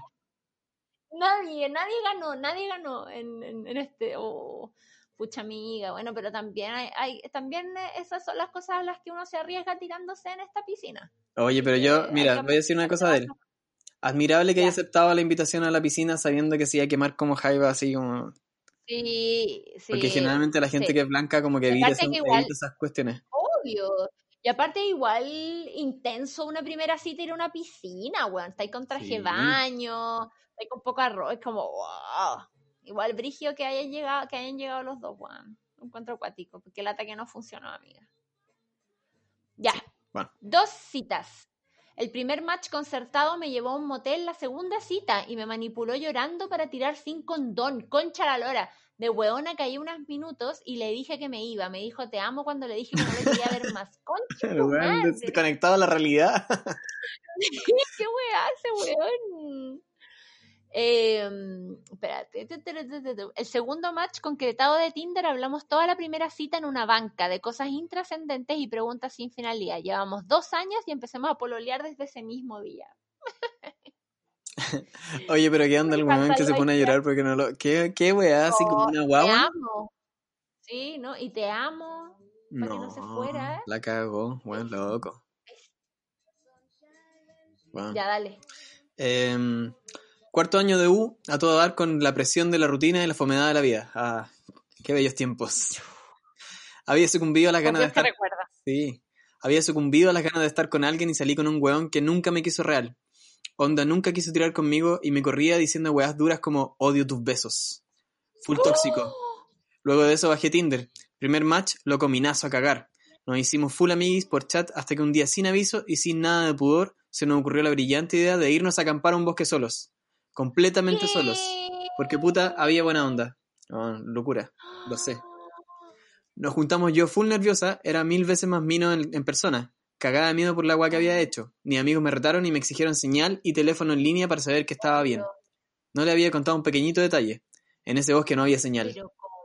Nadie, nadie ganó, nadie ganó en, en, este. Oh pucha amiga, bueno, pero también hay, también esas son las cosas a las que uno se arriesga tirándose en esta piscina. Oye, pero yo, mira, voy a decir una cosa de él. Admirable que haya aceptado la invitación a la piscina sabiendo que se iba a quemar como jaiba, así como... Sí, sí. Porque generalmente la gente que es blanca como que evita, esas cuestiones. Obvio. Y aparte igual intenso una primera cita ir a una piscina, weón. Está ahí con traje de baño, está ahí con poco arroz, es como, wow. Igual brigio que hayan llegado, que hayan llegado los dos, Juan. Un encuentro acuático, porque el ataque no funcionó, amiga. Ya. Dos citas. El primer match concertado me llevó a un motel la segunda cita y me manipuló llorando para tirar sin condón. Concha la lora. De hueona caí unos minutos y le dije que me iba. Me dijo te amo cuando le dije que no le quería ver más. Concha. conectado a la realidad. ¿Qué weá ese weón? Em, espérate. El segundo match concretado de Tinder hablamos toda la primera cita en una banca de cosas intrascendentes y preguntas sin finalidad. Llevamos dos años y empecemos a pololear desde ese mismo día. Oye, pero ¿qué onda el momento que se pone a llorar porque no lo... ¿Qué, qué weá? Así como una guagua. Te amo. Sí, ¿no? Y te amo. Para no, que no se fuera. La cago. Bueno, loco. Ya, dale. Eh, Cuarto año de U, a todo dar con la presión de la rutina y la fomedad de la vida. Ah, qué bellos tiempos. Había sucumbido a las ganas de estar. Sí. Había sucumbido a las ganas de estar con alguien y salí con un weón que nunca me quiso real. Onda nunca quiso tirar conmigo y me corría diciendo weas duras como odio tus besos. Full tóxico. Luego de eso bajé Tinder. Primer match, lo cominazo a cagar. Nos hicimos full amiguis por chat hasta que un día sin aviso y sin nada de pudor se nos ocurrió la brillante idea de irnos a acampar a un bosque solos completamente solos. Porque puta, había buena onda. locura, lo sé. Nos juntamos yo full nerviosa, era mil veces más mino en, persona. Cagada de miedo por la agua que había hecho. Mis amigos me retaron y me exigieron señal y teléfono en línea para saber que estaba bien. No le había contado un pequeñito detalle. En ese bosque no había señal.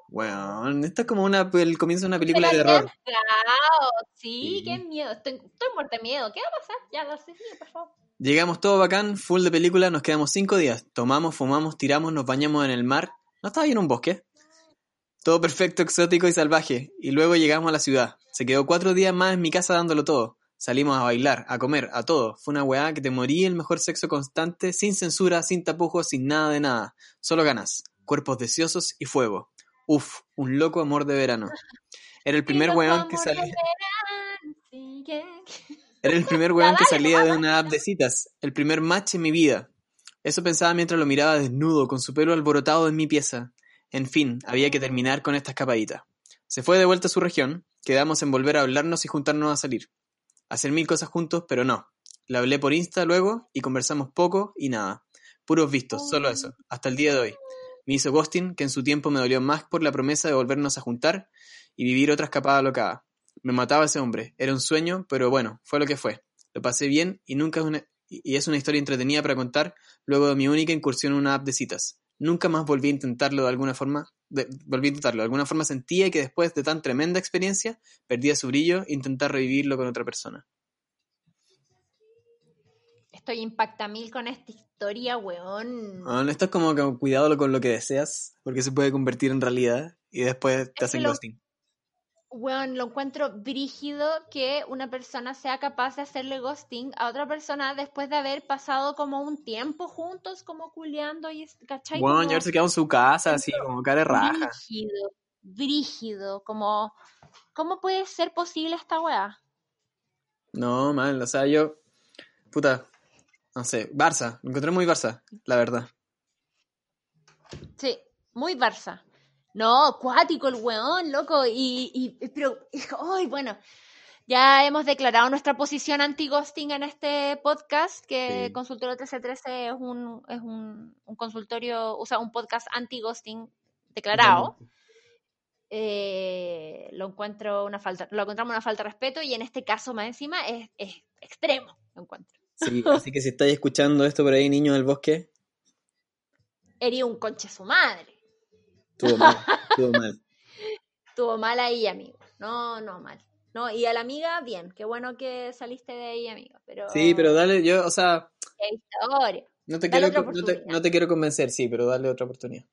Bueno, esto es como una, el comienzo de una película de terror. Sí, qué miedo. Estoy, estoy muerta de miedo. ¿Qué va a pasar? Ya, lo sé, por favor. Llegamos todo bacán, full de película, nos quedamos cinco días. Tomamos, fumamos, tiramos, nos bañamos en el mar. ¿No estaba bien un bosque? Todo perfecto, exótico y salvaje. Y luego llegamos a la ciudad. Se quedó cuatro días más en mi casa dándolo todo. Salimos a bailar, a comer, a todo. Fue una weá que te morí el mejor sexo constante, sin censura, sin tapujos, sin nada de nada. Solo ganas. Cuerpos deseosos y fuego. Uf, un loco amor de verano. Era el primer weón que salía. Era el primer weón que salía de una app de citas, el primer match en mi vida. Eso pensaba mientras lo miraba desnudo, con su pelo alborotado en mi pieza. En fin, había que terminar con esta escapadita. Se fue de vuelta a su región, quedamos en volver a hablarnos y juntarnos a salir. Hacer mil cosas juntos, pero no. La hablé por Insta luego y conversamos poco y nada. Puros vistos, solo eso, hasta el día de hoy. Me hizo ghosting, que en su tiempo me dolió más por la promesa de volvernos a juntar y vivir otra escapada locada. Me mataba ese hombre. Era un sueño, pero bueno, fue lo que fue. Lo pasé bien y nunca es una, y es una historia entretenida para contar luego de mi única incursión en una app de citas. Nunca más volví a intentarlo de alguna forma. volví a intentarlo. De alguna forma sentía que después de tan tremenda experiencia, perdía su brillo intentar revivirlo con otra persona. Estoy impacta mil con esta historia, weón. esto es como que cuidado con lo que deseas, porque se puede convertir en realidad y después te hacen ghosting. Weón, lo encuentro brígido que una persona sea capaz de hacerle ghosting a otra persona después de haber pasado como un tiempo juntos, como culeando y, ¿cachai? Weón, ya se quedado en su casa, así, como cara de raja. Brígido, brígido, como, ¿cómo puede ser posible esta weá? No, mal, o sea, yo, puta, no sé, Barça, me encontré muy Barça, la verdad. Sí, muy Barça. No, cuático el weón, loco. Y, y pero, ay, bueno, ya hemos declarado nuestra posición anti-ghosting en este podcast, que Consultorio 1313 es un, es un, un consultorio, o sea, un podcast anti-ghosting declarado. Eh, lo encuentro una falta, lo encontramos una falta de respeto y en este caso más encima es, es extremo, lo encuentro. Sí, así que si estáis escuchando esto por ahí, niño del bosque. Hería un conche su madre. Tuvo mal, tuvo mal. Tuvo mal ahí, amigo. No, no, mal. No, y a la amiga, bien. Qué bueno que saliste de ahí, amigo. Pero... Sí, pero dale, yo, o sea. No te, quiero, no te, no, te, quiero convencer, sí, pero dale otra oportunidad.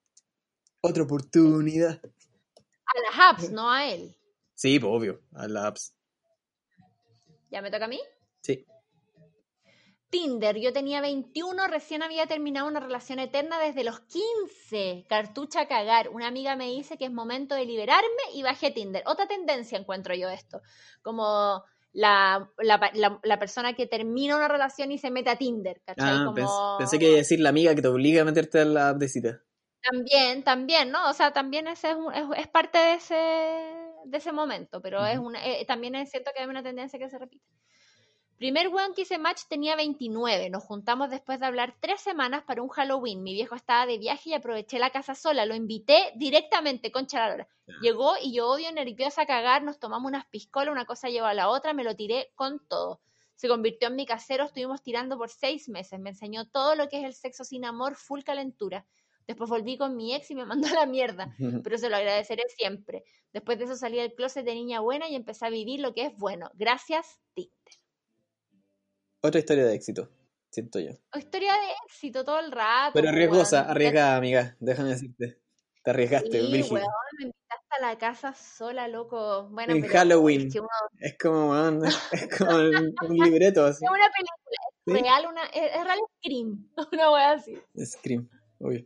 Otra oportunidad. A las apps, no a él. Sí, obvio, a las apps. ¿Ya me toca a mí? Sí. Tinder, yo tenía 21, recién había terminado una relación eterna desde los 15. Cartucha a cagar. Una amiga me dice que es momento de liberarme y bajé Tinder. Otra tendencia encuentro yo esto. Como la, la, persona que termina una relación y se mete a Tinder. Ah, pensé, que iba a decir la amiga que te obliga a meterte a la de cita. También, también, ¿no? O sea, también ese es, es, parte de ese, de ese momento, pero es una, eh, también es cierto que hay una tendencia que se repite. Primer weón que hice match tenía 29. Nos juntamos después de hablar tres semanas para un Halloween. Mi viejo estaba de viaje y aproveché la casa sola. Lo invité directamente, con la Llegó y yo odio nerviosa a cagar. Nos tomamos unas piscolas, una cosa llevó a la otra. Me lo tiré con todo. Se convirtió en mi casero. Estuvimos tirando por seis meses. Me enseñó todo lo que es el sexo sin amor, full calentura. Después volví con mi ex y me mandó a la mierda, pero se lo agradeceré siempre. Después de eso salí del closet de niña buena y empecé a vivir lo que es bueno. Gracias, Tinder. Otra historia de éxito, siento yo. Historia de éxito todo el rato. Pero arriesgosa, arriesgada, amiga, déjame decirte. Te arriesgaste, sí, weón, me invitaste a la casa sola, loco. Bueno, en Halloween. Es como, weón, es como un, libreto así. Es una película, es real, una, es, real Scream, una weá así. Scream, obvio.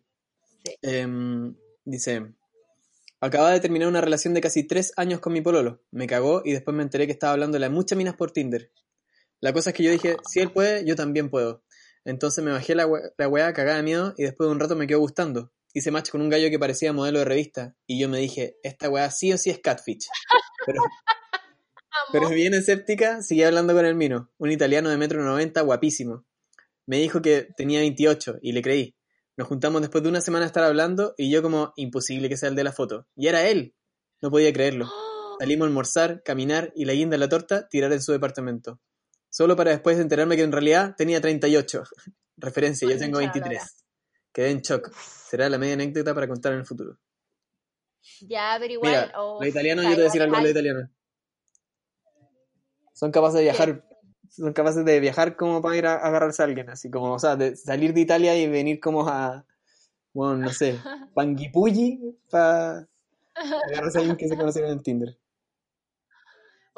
Sí. Em, dice, acababa de terminar una relación de casi tres años con mi pololo. Me cagó y después me enteré que estaba hablando de muchas minas por Tinder. La cosa es que yo dije, si él puede, yo también puedo. Entonces me bajé la, la weá cagada de miedo y después de un rato me quedó gustando. Hice match con un gallo que parecía modelo de revista y yo me dije, esta weá sí o sí es catfish. Pero, pero bien escéptica, seguí hablando con el mino, un italiano de metro noventa guapísimo. Me dijo que tenía 28 y le creí. Nos juntamos después de una semana de estar hablando y yo como, imposible que sea el de la foto. Y era él. No podía creerlo. Salimos a almorzar, caminar y la guinda de la torta tirar en su departamento solo para después enterarme que en realidad tenía 38. Referencia, yo tengo 23. Quedé en shock. Será la media anécdota para contar en el futuro. Ya, pero igual. Mira, oh, los italianos, yo te voy a decir algo de los italianos. Son capaces de viajar. Son capaces de viajar como para ir a, agarrarse a alguien, así como, o sea, de salir de Italia y venir como a, bueno, no sé, Panguipulli para agarrarse a alguien que se conocieron en Tinder.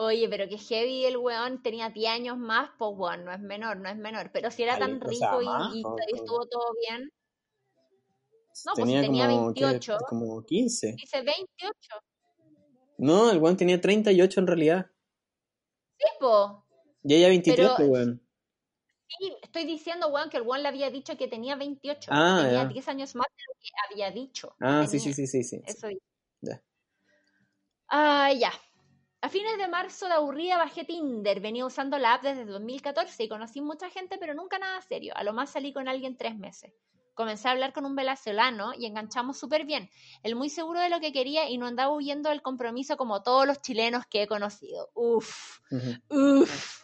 Oye, pero que heavy el weón tenía 10 años más, pues bueno, no es menor, no es menor. Pero si era tan rico y, estuvo todo bien. No, pues tenía tenía como, 28. como 15. Dice 28. No, el weón tenía 38 en realidad. Sí, po. Y ella 23, pero, weón. Sí, estoy diciendo, weón, que el weón le había dicho que tenía 28. Ah, tenía 10 años más de lo que había dicho. Ah, sí, sí, sí, sí, sí. Eso Ya. Ah, ya. A fines de marzo de aburrida bajé Tinder, venía usando la app desde 2014 y conocí mucha gente, pero nunca nada serio. A lo más salí con alguien tres meses. Comencé a hablar con un venezolano y enganchamos súper bien. Él muy seguro de lo que quería y no andaba huyendo del compromiso como todos los chilenos que he conocido. Uf, uf.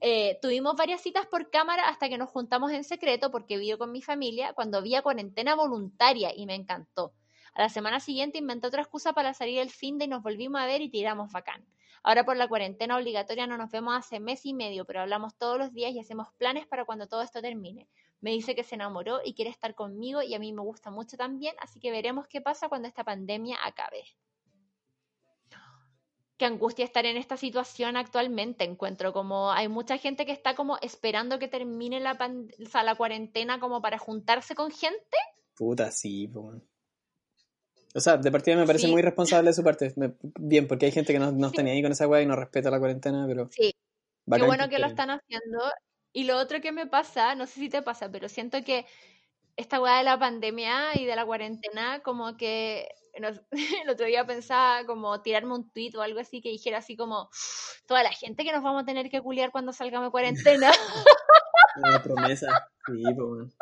eh, tuvimos varias citas por cámara hasta que nos juntamos en secreto porque vivo con mi familia cuando había cuarentena voluntaria y me encantó. A la semana siguiente inventé otra excusa para salir el fin de y nos volvimos a ver y tiramos bacán. Ahora por la cuarentena obligatoria no nos vemos hace mes y medio, pero hablamos todos los días y hacemos planes para cuando todo esto termine. Me dice que se enamoró y quiere estar conmigo y a mí me gusta mucho también, así que veremos qué pasa cuando esta pandemia acabe qué angustia estar en esta situación actualmente. Encuentro como hay mucha gente que está como esperando que termine la, la cuarentena como para juntarse con gente. Puta, sí, O sea, de partida me parece muy responsable de su parte. bien, porque hay gente que no, no está ni ahí con esa weá y no respeta la cuarentena, pero. Sí. Qué bueno que, lo están haciendo. Y lo otro que me pasa, no sé si te pasa, pero siento que esta weá de la pandemia y de la cuarentena, como que el otro día pensaba como tirarme un tweet o algo así que dijera así como toda la gente que nos vamos a tener que culiar cuando salgamos de cuarentena. Una promesa, sí, pues,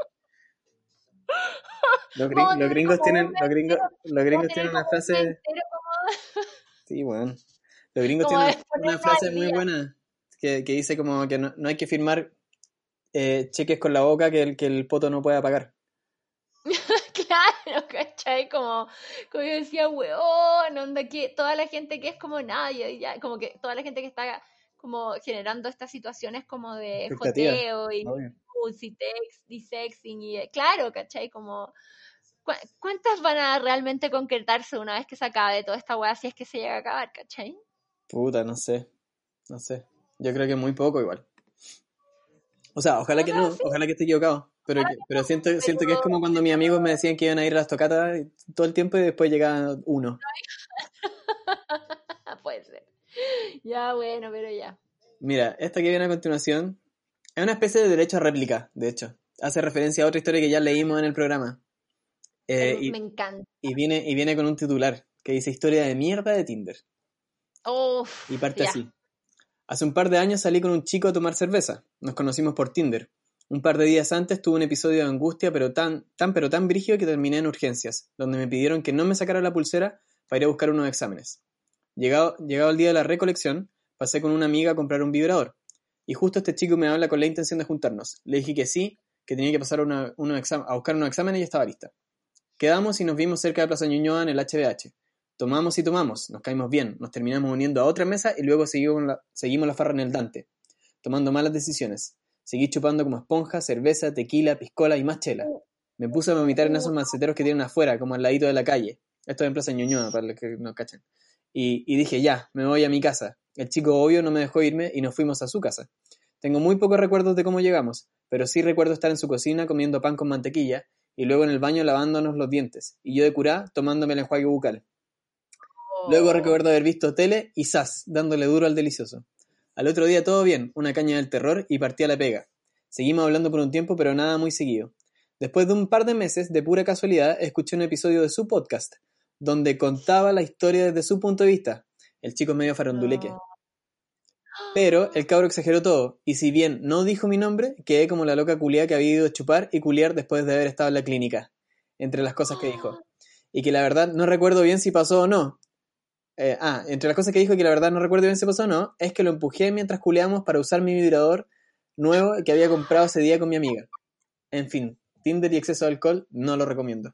los, gringos tienen, los gringos, los gringos tienen una frase. Sí, bueno. Los gringos tienen una frase muy buena que, que dice como que no, no hay que firmar eh, cheques con la boca que el, que el poto no pueda pagar. claro, ¿cachai? Como, como yo decía, weón, onda que toda la gente que es como nadie, ya, como que toda la gente que está como generando estas situaciones como de joteo y y sexing y claro, ¿cachai? Como ¿cuántas van a realmente concretarse una vez que se acabe toda esta weá si es que se llega a acabar, ¿cachai? Puta, no sé. No sé. Yo creo que muy poco igual. O sea, ojalá que no, ojalá que esté equivocado. Pero, pero siento, siento que es como cuando mis amigos me decían que iban a ir a las tocatas todo el tiempo y después llegaba uno. Puede ser. Ya, bueno, pero ya. Mira, esta que viene a continuación es una especie de derecho a réplica, de hecho. Hace referencia a otra historia que ya leímos en el programa. Eh, y, me encanta. Y viene, y viene con un titular que dice Historia de mierda de Tinder. y parte así. Hace un par de años salí con un chico a tomar cerveza. Nos conocimos por Tinder. Un par de días antes tuve un episodio de angustia, pero tan, tan, pero tan brígido que terminé en urgencias, donde me pidieron que no me sacara la pulsera para ir a buscar unos exámenes. Llegado, el día de la recolección, pasé con una amiga a comprar un vibrador. Y justo este chico me habla con la intención de juntarnos. Le dije que sí, que tenía que pasar a buscar unos exámenes y estaba lista. Quedamos y nos vimos cerca de Plaza Ñuñoa en el HBH. Tomamos y tomamos, nos caímos bien, nos terminamos uniendo a otra mesa y luego seguimos la, farra en el Dante, tomando malas decisiones. Seguí chupando como esponja, cerveza, tequila, piscola y más chela. Me puse a vomitar en esos maceteros que tienen afuera, como al ladito de la calle. Esto es en Plaza Ñuñoa, para los que no cachen. Y, y dije, ya, me voy a mi casa. El chico obvio no me dejó irme y nos fuimos a su casa. Tengo muy pocos recuerdos de cómo llegamos, pero sí recuerdo estar en su cocina comiendo pan con mantequilla y luego en el baño lavándonos los dientes, y yo de curá tomándome el enjuague bucal. Luego oh. recuerdo haber visto tele y sas, dándole duro al delicioso. Al otro día todo bien, una caña del terror y partí a la pega. Seguimos hablando por un tiempo, pero nada muy seguido. Después de un par de meses, de pura casualidad, escuché un episodio de su podcast, donde contaba la historia desde su punto de vista. El chico medio faronduleque. Pero el cabro exageró todo, y si bien no dijo mi nombre, quedé como la loca culia que había ido a chupar y culiar después de haber estado en la clínica, entre las cosas que dijo. Y que la verdad no recuerdo bien si pasó o no, eh, ah, entre las cosas que dijo que la verdad no recuerdo bien si pasó o no, es que lo empujé mientras culeamos para usar mi vibrador nuevo que había comprado ese día con mi amiga. En fin, Tinder y exceso de alcohol no lo recomiendo.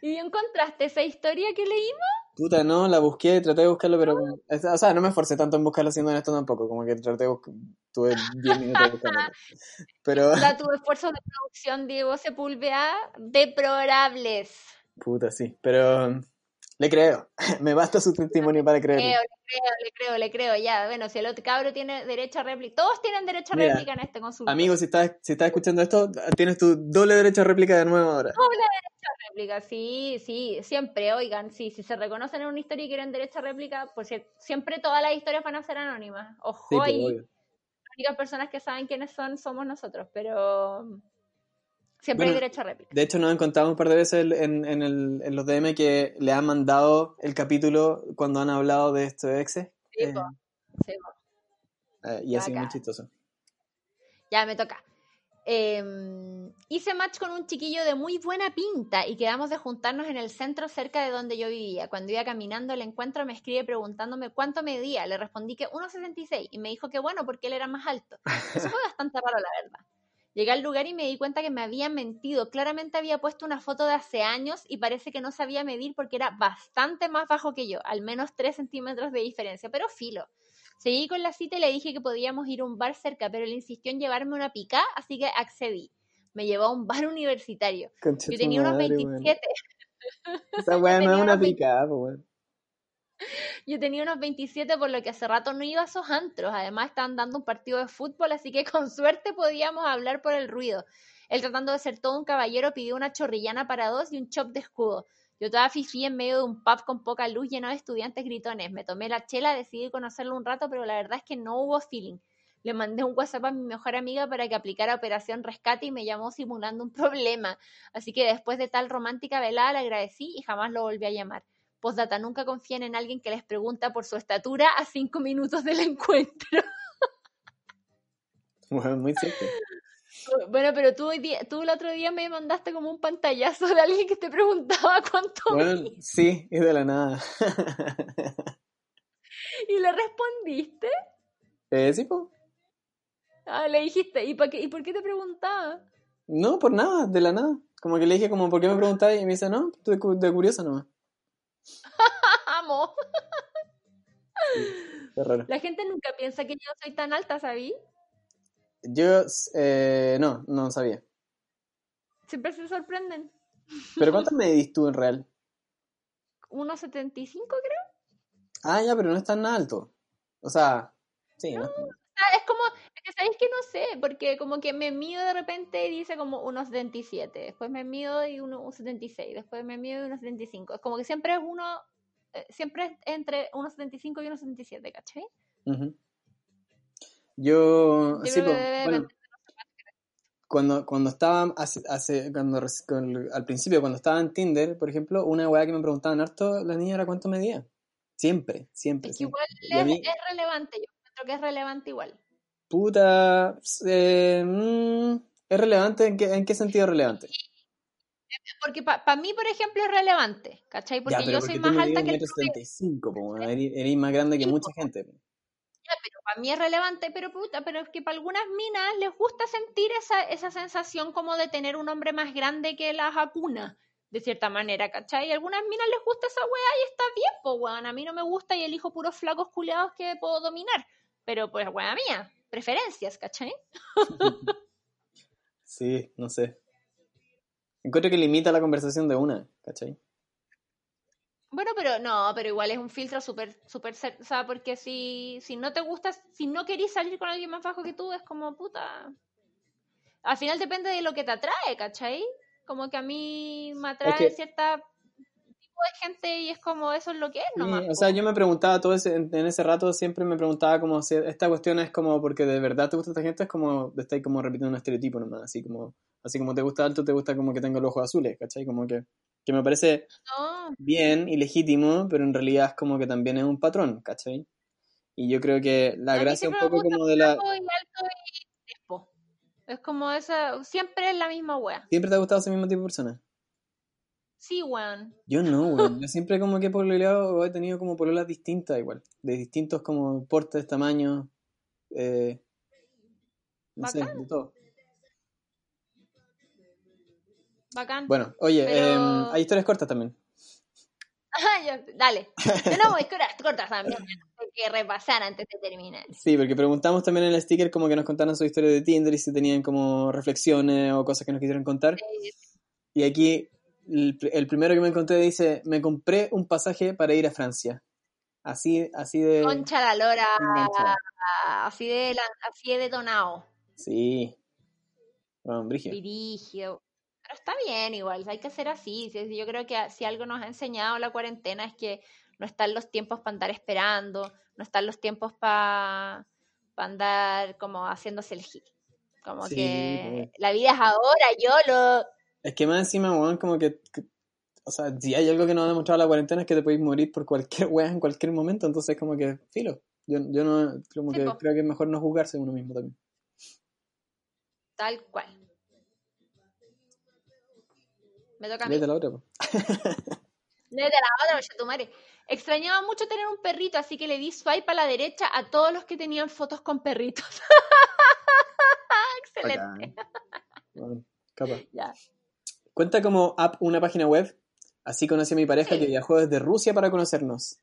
¿Y encontraste esa historia que leímos? Puta, no, la busqué, traté de buscarlo, pero. O sea, no me esforcé tanto en buscarlo haciendo esto tampoco. Como que traté de buscar. Tuve 10 minutos de buscarlo. Pero. O tu esfuerzo de producción, Diego Sepúlveda, deplorables. Puta, sí. Pero le creo, me basta su testimonio para creer. Le creo, le creo, le creo, le creo, ya. Bueno, si el otro cabro tiene derecho a réplica, todos tienen derecho a réplica en este consultorio. Amigo, si estás, si estás escuchando esto, tienes tu doble derecho a réplica de nuevo ahora. Doble derecho a réplica, sí, sí, siempre, oigan, sí, si se reconocen en una historia y quieren derecho a réplica, pues siempre todas las historias van a ser anónimas. Ojo sí, pues. Las únicas personas que saben quiénes son somos nosotros, pero Siempre hay derecho a réplica. De hecho, nos han contado un par de veces en, en, el, en, los DM que le han mandado el capítulo cuando han hablado de esto de exes. Sí, eh, sí, eh, y así muy chistoso. Ya me toca. Em, hice match con un chiquillo de muy buena pinta y quedamos de juntarnos en el centro cerca de donde yo vivía. Cuando iba caminando el encuentro me escribe preguntándome cuánto medía. Le respondí que 1,66 y me dijo que bueno porque él era más alto. Eso fue bastante raro, la verdad. Llegué al lugar y me di cuenta que me habían mentido. Claramente había puesto una foto de hace años y parece que no sabía medir porque era bastante más bajo que yo, al menos 3 centímetros de diferencia, pero filo. Seguí con la cita y le dije que podíamos ir a un bar cerca, pero él insistió en llevarme una pica, así que accedí. Me llevó a un bar universitario. yo tenía unos 27. Esa weá no es una pica, pues Yo tenía unos 27, por lo que hace rato no iba a esos antros. Además, estaban dando un partido de fútbol, así que con suerte podíamos hablar por el ruido. Él, tratando de ser todo un caballero, pidió una chorrillana para dos y un chop de escudo. Yo estaba fifí en medio de un pub con poca luz lleno de estudiantes gritones. Me tomé la chela, decidí conocerlo un rato, pero la verdad es que no hubo feeling. Le mandé un WhatsApp a mi mejor amiga para que aplicara Operación Rescate y me llamó simulando un problema. Así que después de tal romántica velada le agradecí y jamás lo volví a llamar. Postdata, nunca confíen en alguien que les pregunta por su estatura a cinco minutos del encuentro. Bueno, muy cierto. Bueno, pero tú, tú el otro día me mandaste como un pantallazo de alguien que te preguntaba cuánto. Bueno, sí, es de la nada. ¿Y le respondiste? Eh, sí, pues. Ah, le dijiste, ¿y, por qué, ¿y por qué te preguntaba? No, por nada, de la nada. Como que le dije, como, ¿por qué me preguntabas? Y me dice, no, de, de curiosa nomás. Amo. raro. La gente nunca piensa que yo soy tan alta, ¿sabí? Yo, eh, no, no sabía. Siempre se sorprenden. ¿Pero cuánto medís tú en real? 1,75 creo. Ah, ya, pero no es tan alto. O sea, sí, no. es como, que sabéis que no sé, porque como que me mido de repente y dice como 1,77, después me mido y 1,76, después me mido y 1,75. Es como que siempre es uno, eh, siempre es entre 1,75 y 1,77, ¿cachai? Yo, sí, bueno, cuando, cuando estaba hace, cuando, al principio, cuando estaba en Tinder, por ejemplo, una weá que me preguntaban harto, la niña era cuánto medía. Siempre, siempre. Es igual es, relevante, yo creo que es relevante igual. Puta, eh, mm, ¿es relevante? ¿En qué, ¿En qué sentido es relevante? Porque para mí, por ejemplo, es relevante, ¿cachai? Porque, yo soy más alta que el 75, eres, más grande que mucha gente pero para mí es relevante, pero puta, pero es que para algunas minas les gusta sentir esa, esa sensación como de tener un hombre más grande que la jacuna, de cierta manera, ¿cachai? Y a algunas minas les gusta esa weá y está bien, pues weón, a mí no me gusta y elijo puros flacos culeados que puedo dominar, pero pues weá mía, preferencias, ¿cachai? sí, no sé. Encuentro que limita la conversación de una, ¿cachai? Bueno, pero no, pero igual es un filtro súper, súper, o sea, porque si, si no te gusta, si no querís salir con alguien más bajo que tú, es como puta. Al final depende de lo que te atrae, ¿cachai? Como que a mí me atrae cierta de gente y es como eso es lo que es nomás. o sea, yo me preguntaba todo ese, en ese rato, siempre me preguntaba como si esta cuestión es como porque de verdad te gusta esta gente, es como, estáis como repitiendo un estereotipo nomás, así como, así como te gusta alto, te gusta como que tenga los ojos azules, ¿cachai? Como que que me parece bien y legítimo, pero en realidad es como que también es un patrón, ¿cachai? Y yo creo que la gracia un poco como de la... Es como esa, siempre es la misma wea. ¿Siempre te ha gustado ese mismo tipo de persona? Sí, weón. Yo no, weón. Yo siempre como que por lado he tenido como pololas distintas igual. De distintos como portes, tamaños, eh, no sé, de todo. Bueno, oye, em, hay historias cortas también. dale. no historias cortas también. Hay que repasar antes de terminar. Sí, porque preguntamos también en el sticker como que nos contaran su historia de Tinder y si tenían como reflexiones o cosas que nos quisieran contar. Y aquí el, primero que me encontré dice, me compré un pasaje para ir a Francia. Así, así de... Concha la lora. Así de, así de detonado. Sí. Bueno, Brigio está bien igual, hay que hacer así. Yo creo que si algo nos ha enseñado la cuarentena es que no están los tiempos para andar esperando, no están los tiempos para andar como haciéndose el gil. Como que la vida es ahora, yo lo... Es que más encima, weón, como que, O sea, si hay algo que nos ha demostrado la cuarentena es que te podéis morir por cualquier weá en cualquier momento, entonces como que, filo. Yo, yo no, como que creo que es mejor no juzgarse uno mismo también. Tal cual. Me toca a mí. Léete la otra. Léete la otra, tu madre. Extrañaba mucho tener un perrito, así que le di swipe a la derecha a todos los que tenían fotos con perritos. Excelente. Bueno, Ya. Cuenta como app una página web. Así conocí a mi pareja que viajó desde Rusia para conocernos.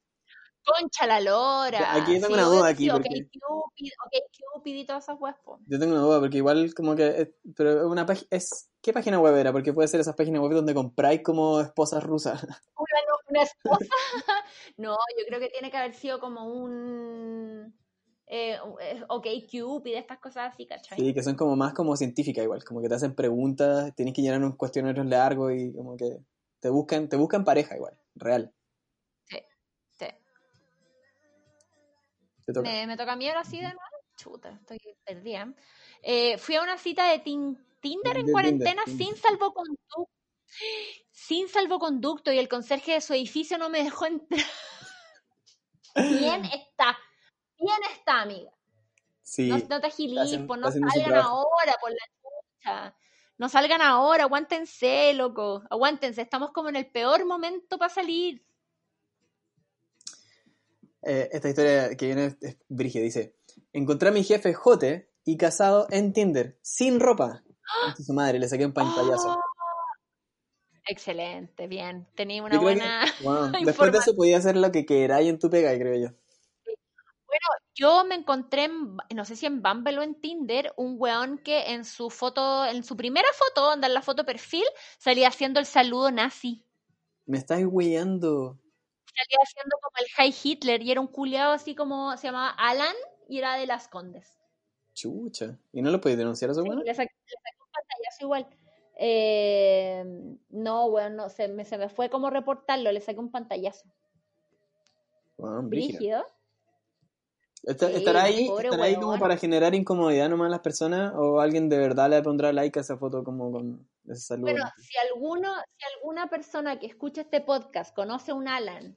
Concha la lora. Aquí tengo una duda aquí. Porque... Okay, Cupid, okay, Cupid y todas esas webs. Yo tengo una duda porque igual como que... Pero una es ¿Qué página web era? Porque puede ser esas páginas web donde compráis como esposas rusas. Una, una esposa. no, yo creo que tiene que haber sido como un eh, eh, ok Cupid, estas cosas así, ¿cachai? Sí, que son como más como científicas igual, como que te hacen preguntas, tienes que llenar unos cuestionarios largos y como que te buscan, te buscan pareja igual, real. Sí, sí. Me, toca a mí ahora sí de nuevo. Chuta, estoy perdida. Eh, fui a una cita de Tinder en cuarentena sin salvoconducto. Sin salvoconducto y el conserje de su edificio no me dejó entrar. Bien está bien está, amiga. Sí. No, te agilies, pues no salgan ahora por la chucha. No salgan ahora, aguántense, loco. Aguántense, estamos como en el peor momento para salir. Eh, esta historia que viene es Brigia, dice, encontré a mi jefe Jote y casado en Tinder, sin ropa. ¡Ah! Su madre, le saqué un pantallazo. ¡Ah! Excelente, bien. Tenía una buena. Después de eso podía hacer lo que queráis en tu pega, creo yo. Bueno, yo me encontré, no sé si en Bumble o en Tinder, un weón que en su foto, en su primera foto, anda en la foto perfil, salía haciendo el saludo nazi. Me estás weyando. Salía haciendo como el High Hitler y era un culiado así como se llamaba Alan y era de las Condes. Chucha. ¿Y no lo podéis denunciar a ese weón? le, saqué, un pantallazo igual. Eh, no, weón, no, se me, se me fue como reportarlo, le saqué un pantallazo. Brígido. ¿Estará ahí, ahí como para generar incomodidad nomás a las personas o alguien de verdad le pondrá like a esa foto como con ese saludo? Bueno, si, alguno, si alguna persona que escucha este podcast conoce a un Alan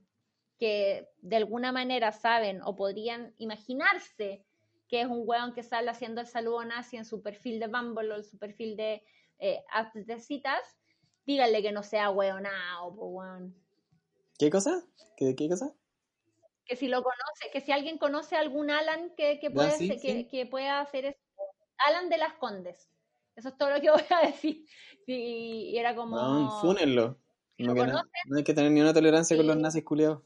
que de alguna manera saben o podrían imaginarse que es un weón que sale haciendo el saludo nazi en su perfil de Bumble o en su perfil de eh, de citas, díganle que no sea weonado, weón. ¿Qué cosa? ¿Qué, ¿Qué cosa? Que si lo conoce, que si alguien conoce a algún Alan que, que, puede, que, pueda hacer eso. Alan de las Condes. Eso es todo lo que voy a decir. y era como. No, fúnenlo. No, no, hay que tener ni una tolerancia con los nazis culiados.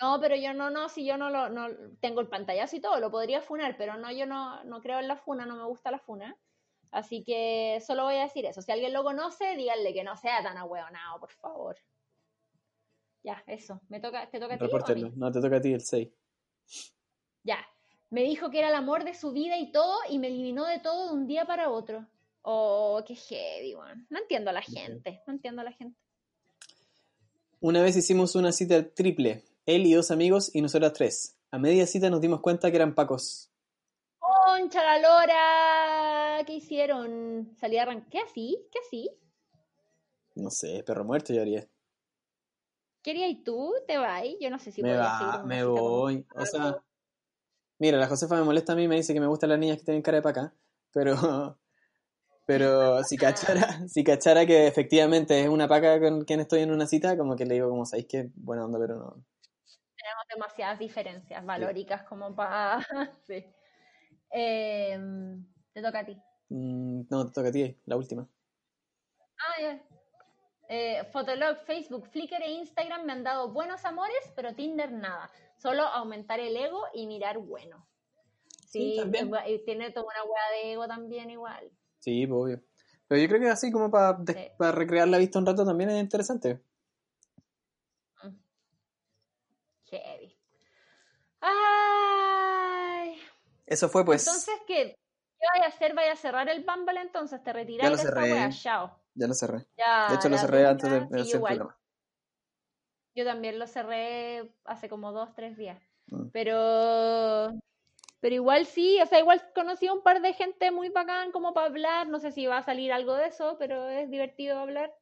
No, no, pero yo no, no, si yo no lo no, tengo el pantallazo y todo, lo podría funar, pero no, yo no, no creo en la funa, no me gusta la funa. Así que solo voy a decir eso. Si alguien lo conoce, díganle que no sea tan ahueonado, por favor. Ya, eso. Me toca, ¿Te toca a ti? No, te toca a ti el 6. Ya. Me dijo que era el amor de su vida y todo, y me eliminó de todo de un día para otro. Oh, qué heavy, man. No entiendo a la gente. No entiendo a la gente. Una vez hicimos una cita triple. Él y dos amigos y nosotras tres. A media cita nos dimos cuenta que eran pacos. ¡Concha la lora! ¿Qué hicieron? ¿Salí a arrancar? ¿Qué así? ¿Qué así? No sé, perro muerto yo haría. ¿Quería y tú? ¿Te vas? Yo no sé si me va, me voy. O sea, mira, la Josefa me molesta a mí, me dice que me gustan las niñas que tienen cara de paca, pero pero si cachara, si cachara que efectivamente es una paca con quien estoy en una cita, como que le digo, como sabéis que buena onda, pero no. Tenemos demasiadas diferencias valóricas como para. sí. Em, te toca a ti. Mm, no, te toca a ti, la última. Ah, ya. Eh, Fotolog, Facebook, Flickr e Instagram me han dado buenos amores, pero Tinder nada. Solo aumentar el ego y mirar bueno. Sí, y tiene toda una hueá de ego también igual. Sí, pues, obvio. Pero yo creo que así como para, recrear la vista un rato también es interesante. Mm. Heavy. Ay. Eso fue pues. Entonces, ¿qué? ¿Qué vaya a hacer? ¿Vaya a cerrar el Bumble entonces? ¿Te retiras de esta wea? Chao. Ya lo cerré. de hecho, lo cerré antes de, hacer el programa. Yo también lo cerré hace como dos, tres días. Mm. Pero pero igual sí, o sea, igual conocí a un par de gente muy bacán como para hablar. No sé si va a salir algo de eso, pero es divertido hablar.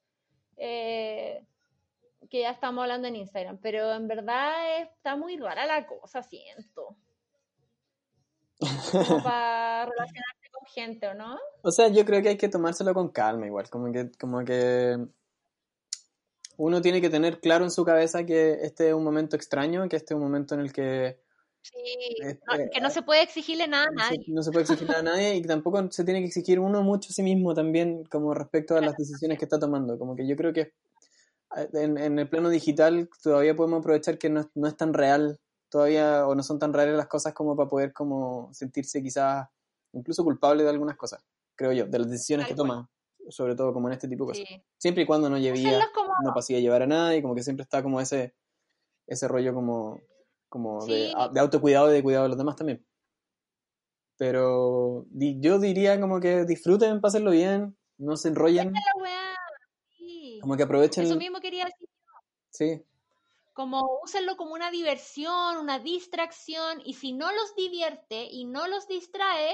Eh, que ya estamos hablando en Instagram. Pero en verdad está muy rara la cosa, siento. Como para relacionarse con gente, ¿o no? O sea, yo creo que hay que tomárselo con calma igual, como que, como que uno tiene que tener claro en su cabeza que este es un momento extraño, que este es un momento en el que... Sí, que no se puede exigirle nada a nadie. No se, puede exigir nada a nadie y tampoco se tiene que exigir uno mucho a sí mismo también como respecto a las decisiones que está tomando. Como que yo creo que en, en el plano digital todavía podemos aprovechar que no, no es tan real todavía o no son tan reales las cosas como para poder como sentirse quizás incluso culpable de algunas cosas, creo yo, de las decisiones que toma, sobre todo como en este tipo de cosas. Siempre y cuando no llevía, no pasía a llevar a nadie, como que siempre está como ese, ese rollo como, como de, de, autocuidado y de cuidado de los demás también. Pero yo diría como que disfruten, pásenlo bien, no se enrollen. Como que aprovechen. Eso mismo quería decir. Sí, como úsenlo como una diversión, una distracción, y si no los divierte y no los distrae,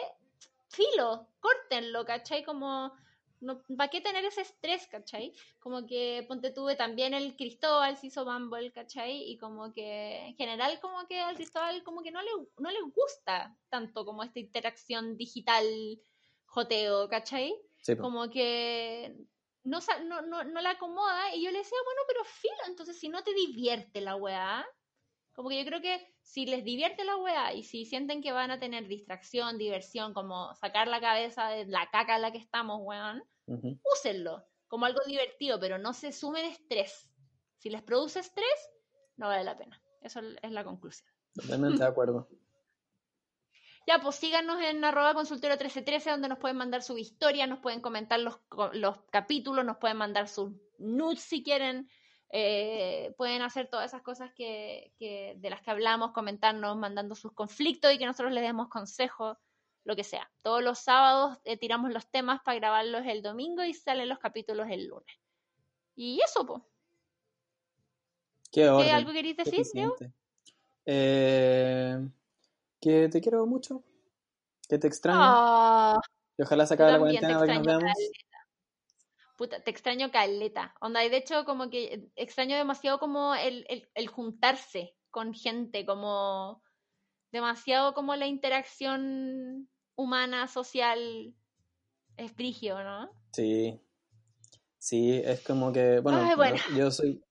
filo, córtenlo, ¿cachai? Como, no, ¿para qué tener ese estrés, cachai? Como que, ponte tuve también el Cristóbal, se hizo Bumble, ¿cachai? Y como que, en general, como que al Cristóbal como que no le, no le gusta tanto como esta interacción digital joteo, ¿cachai? Como que no, no, no, no la acomoda y yo le decía, bueno, pero filo, entonces si no te divierte la weá, como que yo creo que si les divierte la weá y si sienten que van a tener distracción, diversión, como sacar la cabeza de la caca en la que estamos, weón, úsenlo como algo divertido, pero no se sumen estrés. Si les produce estrés, no vale la pena. Eso es la conclusión. Totalmente de acuerdo. Ya, pues síganos en arroba consultero 1313, donde nos pueden mandar su historia, nos pueden comentar los, los capítulos, nos pueden mandar sus nudes si quieren. Eh, pueden hacer todas esas cosas que, que, de las que hablamos, comentarnos, mandando sus conflictos y que nosotros les demos consejos, lo que sea. Todos los sábados eh, tiramos los temas para grabarlos el domingo y salen los capítulos el lunes. Y eso, pues. ¿Qué, ¿Algo queréis decir, Eh, que te quiero mucho, que te extraño. Ah, y ojalá se acabe la cuarentena para que nos veamos. Puta, te extraño caleta. Onda, y de hecho, como que extraño demasiado como el, el, juntarse con gente, como demasiado como la interacción humana, social, es frigio, ¿no? Sí. Sí, es como que, bueno, yo soy,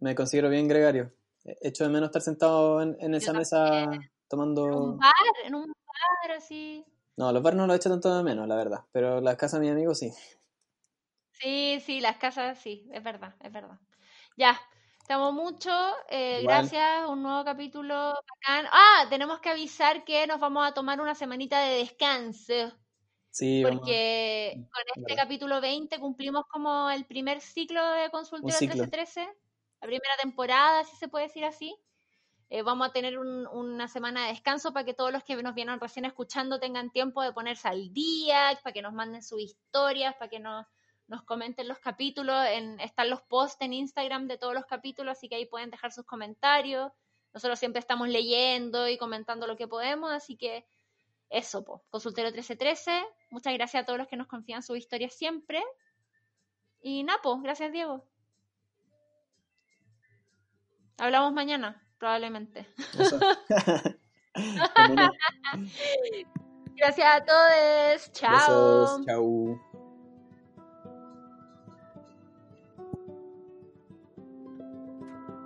me, considero bien gregario. Echo de menos estar sentado en, en esa mesa tomando... En un bar, en un bar así. No, los bares no lo he hecho tanto de menos, la verdad. Pero las casas de mis amigos sí. Sí, sí, las casas sí, es verdad, es verdad. Ya, estamos mucho. Eh, gracias, un nuevo capítulo bacán. Ah, tenemos que avisar que nos vamos a tomar una semanita de descanso. Sí, porque con este capítulo 20 cumplimos como el primer ciclo de Consultorio 1313, la primera temporada, si se puede decir así. Eh, vamos a tener una semana de descanso para que todos los que nos vienen recién escuchando tengan tiempo de ponerse al día, para que nos manden sus historias, para que nos, nos comenten los capítulos. En, están los posts en Instagram de todos los capítulos, así que ahí pueden dejar sus comentarios. Nosotros siempre estamos leyendo y comentando lo que podemos, así que eso, po. Consultero 1313. Muchas gracias a todos los que nos confían sus historias siempre. Y Napo, gracias Diego. Hablamos mañana probablemente. Gracias a todos. Chao. Chao.